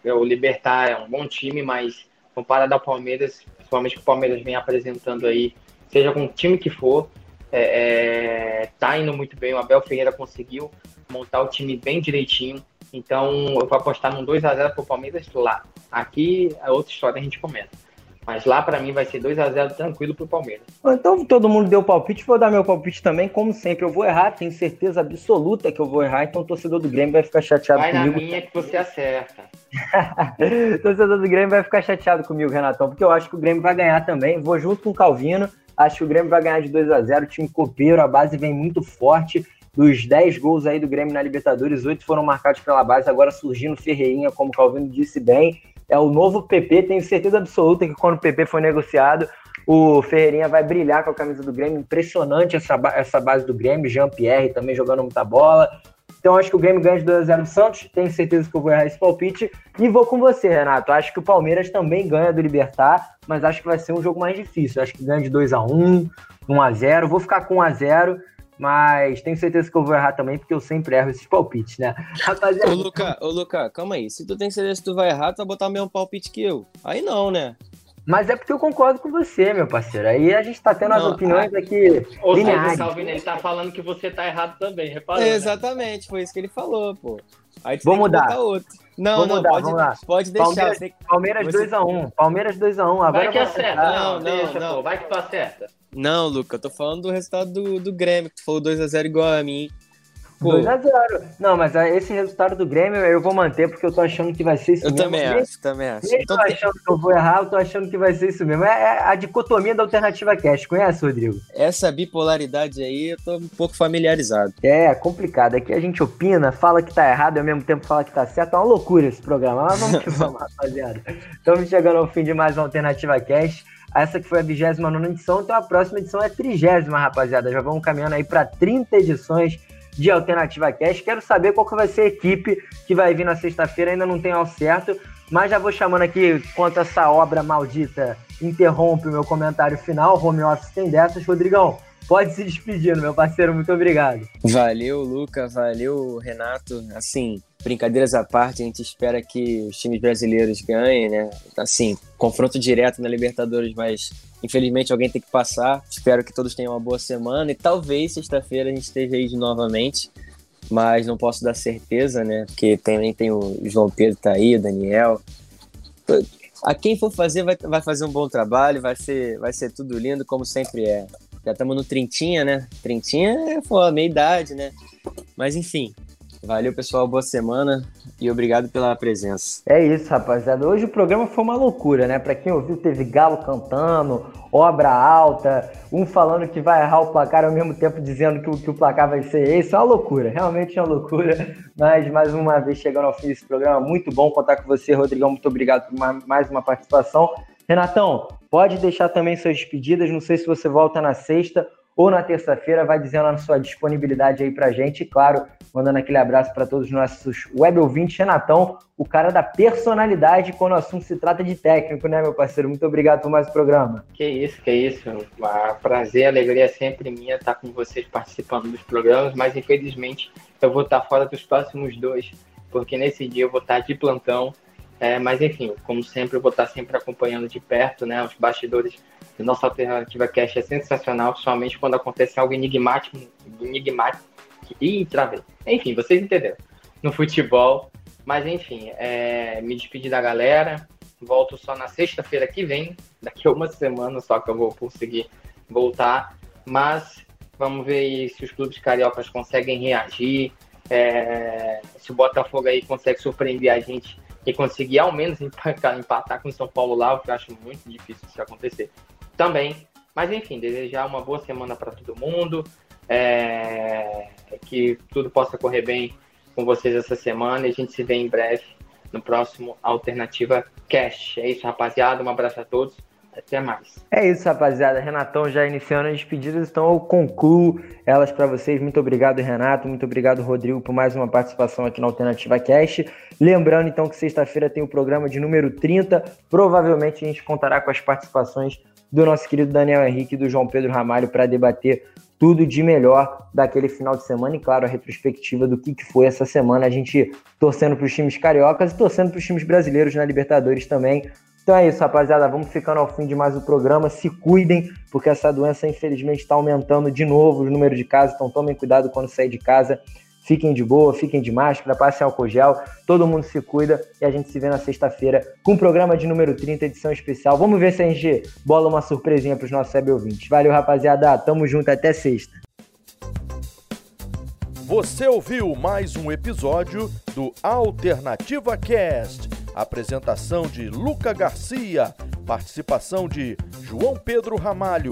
O Libertar é um bom time, mas comparado ao Palmeiras, principalmente que o Palmeiras vem apresentando aí, seja com o time que for, é, é, tá indo muito bem. O Abel Ferreira conseguiu montar o time bem direitinho. Então eu vou apostar num 2 a 0 pro Palmeiras lá. Aqui é outra história, a gente comenta. Mas lá para mim vai ser 2 a 0 tranquilo pro Palmeiras. Então todo mundo deu palpite, vou dar meu palpite também. Como sempre, eu vou errar, tenho certeza absoluta que eu vou errar, então o torcedor do Grêmio vai ficar chateado vai comigo. Vai na minha que você acerta. o torcedor do Grêmio vai ficar chateado comigo, Renatão, porque eu acho que o Grêmio vai ganhar também. Vou junto com o Calvino. Acho que o Grêmio vai ganhar de 2 a 0 O time copeiro, a base vem muito forte. Dos 10 gols aí do Grêmio na Libertadores, 8 foram marcados pela base, agora surgindo Ferreirinha, como o Calvino disse bem. É o novo PP, tenho certeza absoluta que quando o PP for negociado, o Ferreirinha vai brilhar com a camisa do Grêmio. Impressionante essa, essa base do Grêmio. Jean-Pierre também jogando muita bola. Então acho que o Grêmio ganha de 2x0 do Santos. Tenho certeza que eu vou errar esse palpite. E vou com você, Renato. Acho que o Palmeiras também ganha do Libertar, mas acho que vai ser um jogo mais difícil. Acho que ganha de 2x1, 1x0. Vou ficar com 1x0. Mas tenho certeza que eu vou errar também, porque eu sempre erro esses palpites, né? Rapaziada. Ô, Luca, ô, Luca, calma aí. Se tu tem certeza que tu vai errar, tu vai botar o mesmo palpite que eu. Aí não, né? Mas é porque eu concordo com você, meu parceiro. Aí a gente tá tendo não, as opiniões a... aqui. Ou seja, Salvini, ele tá falando que você tá errado também, reparou? É, exatamente, né? foi isso que ele falou, pô. Aí tu Vou mudar. outro. Não, Vou não, mudar, pode, vamos lá. pode deixar. Palmeiras, você... Palmeiras 2x1. Palmeiras 2x1. Agora vai que acerta. Não, não, deixa, não. Pô, vai que tu acerta. Não, Luca, eu tô falando do resultado do, do Grêmio, que tu falou 2x0 igual a mim. 2x0. Não, mas esse resultado do Grêmio eu vou manter porque eu tô achando que vai ser isso eu mesmo. Eu também acho, também acho. Eu então, tô achando que eu vou errar, eu tô achando que vai ser isso mesmo. É, é a dicotomia da alternativa cash. Conhece, Rodrigo? Essa bipolaridade aí eu tô um pouco familiarizado. É, complicado. Aqui a gente opina, fala que tá errado e ao mesmo tempo fala que tá certo. É uma loucura esse programa. Mas vamos que vamos, rapaziada. Estamos chegando ao fim de mais uma alternativa cash. Essa que foi a 29 edição, então a próxima edição é a 30, rapaziada. Já vamos caminhando aí para 30 edições de Alternativa Cast. Quero saber qual que vai ser a equipe que vai vir na sexta-feira, ainda não tem ao certo, mas já vou chamando aqui, enquanto essa obra maldita interrompe o meu comentário final, home office tem dessas. Rodrigão, pode se despedir, meu parceiro. Muito obrigado. Valeu, Luca. Valeu, Renato. Assim, brincadeiras à parte, a gente espera que os times brasileiros ganhem, né? Assim, confronto direto na Libertadores, mas infelizmente alguém tem que passar. Espero que todos tenham uma boa semana e talvez sexta-feira a gente esteja aí novamente, mas não posso dar certeza, né? Porque também tem o João Pedro tá aí, o Daniel. A quem for fazer vai, vai fazer um bom trabalho, vai ser, vai ser tudo lindo, como sempre é. Já estamos no Trintinha, né? Trintinha é a meia idade, né? Mas enfim, Valeu, pessoal. Boa semana e obrigado pela presença. É isso, rapaziada. Hoje o programa foi uma loucura, né? Para quem ouviu, teve Galo cantando, obra alta, um falando que vai errar o placar ao mesmo tempo dizendo que o, que o placar vai ser esse. É uma loucura, realmente é uma loucura. Mas mais uma vez chegando ao fim desse programa, muito bom contar com você, Rodrigão. Muito obrigado por mais uma participação. Renatão, pode deixar também suas despedidas. Não sei se você volta na sexta ou na terça-feira, vai dizendo a sua disponibilidade aí pra gente. E claro, mandando aquele abraço para todos os nossos web ouvintes. Renatão, o cara da personalidade quando o assunto se trata de técnico, né, meu parceiro? Muito obrigado por mais o programa. Que isso, que isso. Um prazer, alegria é sempre minha estar com vocês participando dos programas, mas infelizmente eu vou estar fora dos próximos dois, porque nesse dia eu vou estar de plantão. É, mas enfim, como sempre, eu vou estar sempre acompanhando de perto, né, os bastidores nossa alternativa cash é sensacional, principalmente quando acontece algo enigmático, enigmático. Ih, travei. Enfim, vocês entenderam. No futebol. Mas enfim, é, me despedi da galera. Volto só na sexta-feira que vem. Daqui a uma semana só que eu vou conseguir voltar. Mas vamos ver se os clubes cariocas conseguem reagir. É, se o Botafogo aí consegue surpreender a gente e conseguir ao menos empatar, empatar com o São Paulo lá, o que eu acho muito difícil isso acontecer também. Mas enfim, desejar uma boa semana para todo mundo, é... que tudo possa correr bem com vocês essa semana e a gente se vê em breve no próximo Alternativa Cash. É isso, rapaziada. Um abraço a todos. Até mais. É isso, rapaziada. Renatão já iniciando as despedidas, então eu concluo elas para vocês. Muito obrigado, Renato. Muito obrigado, Rodrigo, por mais uma participação aqui na Alternativa Cast. Lembrando, então, que sexta-feira tem o programa de número 30. Provavelmente a gente contará com as participações do nosso querido Daniel Henrique e do João Pedro Ramalho para debater tudo de melhor daquele final de semana e, claro, a retrospectiva do que, foi essa semana. A gente torcendo para os times cariocas e torcendo para os times brasileiros na Libertadores também. Então é isso, rapaziada. Vamos ficando ao fim de mais um programa. Se cuidem, porque essa doença, infelizmente, está aumentando de novo o número de casos. Então tomem cuidado quando sair de casa. Fiquem de boa, fiquem de máscara, passem álcool gel, todo mundo se cuida e a gente se vê na sexta-feira com o programa de número 30, edição especial. Vamos ver se a gente bola uma surpresinha para os nossos web ouvintes. Valeu, rapaziada. Tamo junto, até sexta. Você ouviu mais um episódio do Alternativa Cast. Apresentação de Luca Garcia, participação de João Pedro Ramalho,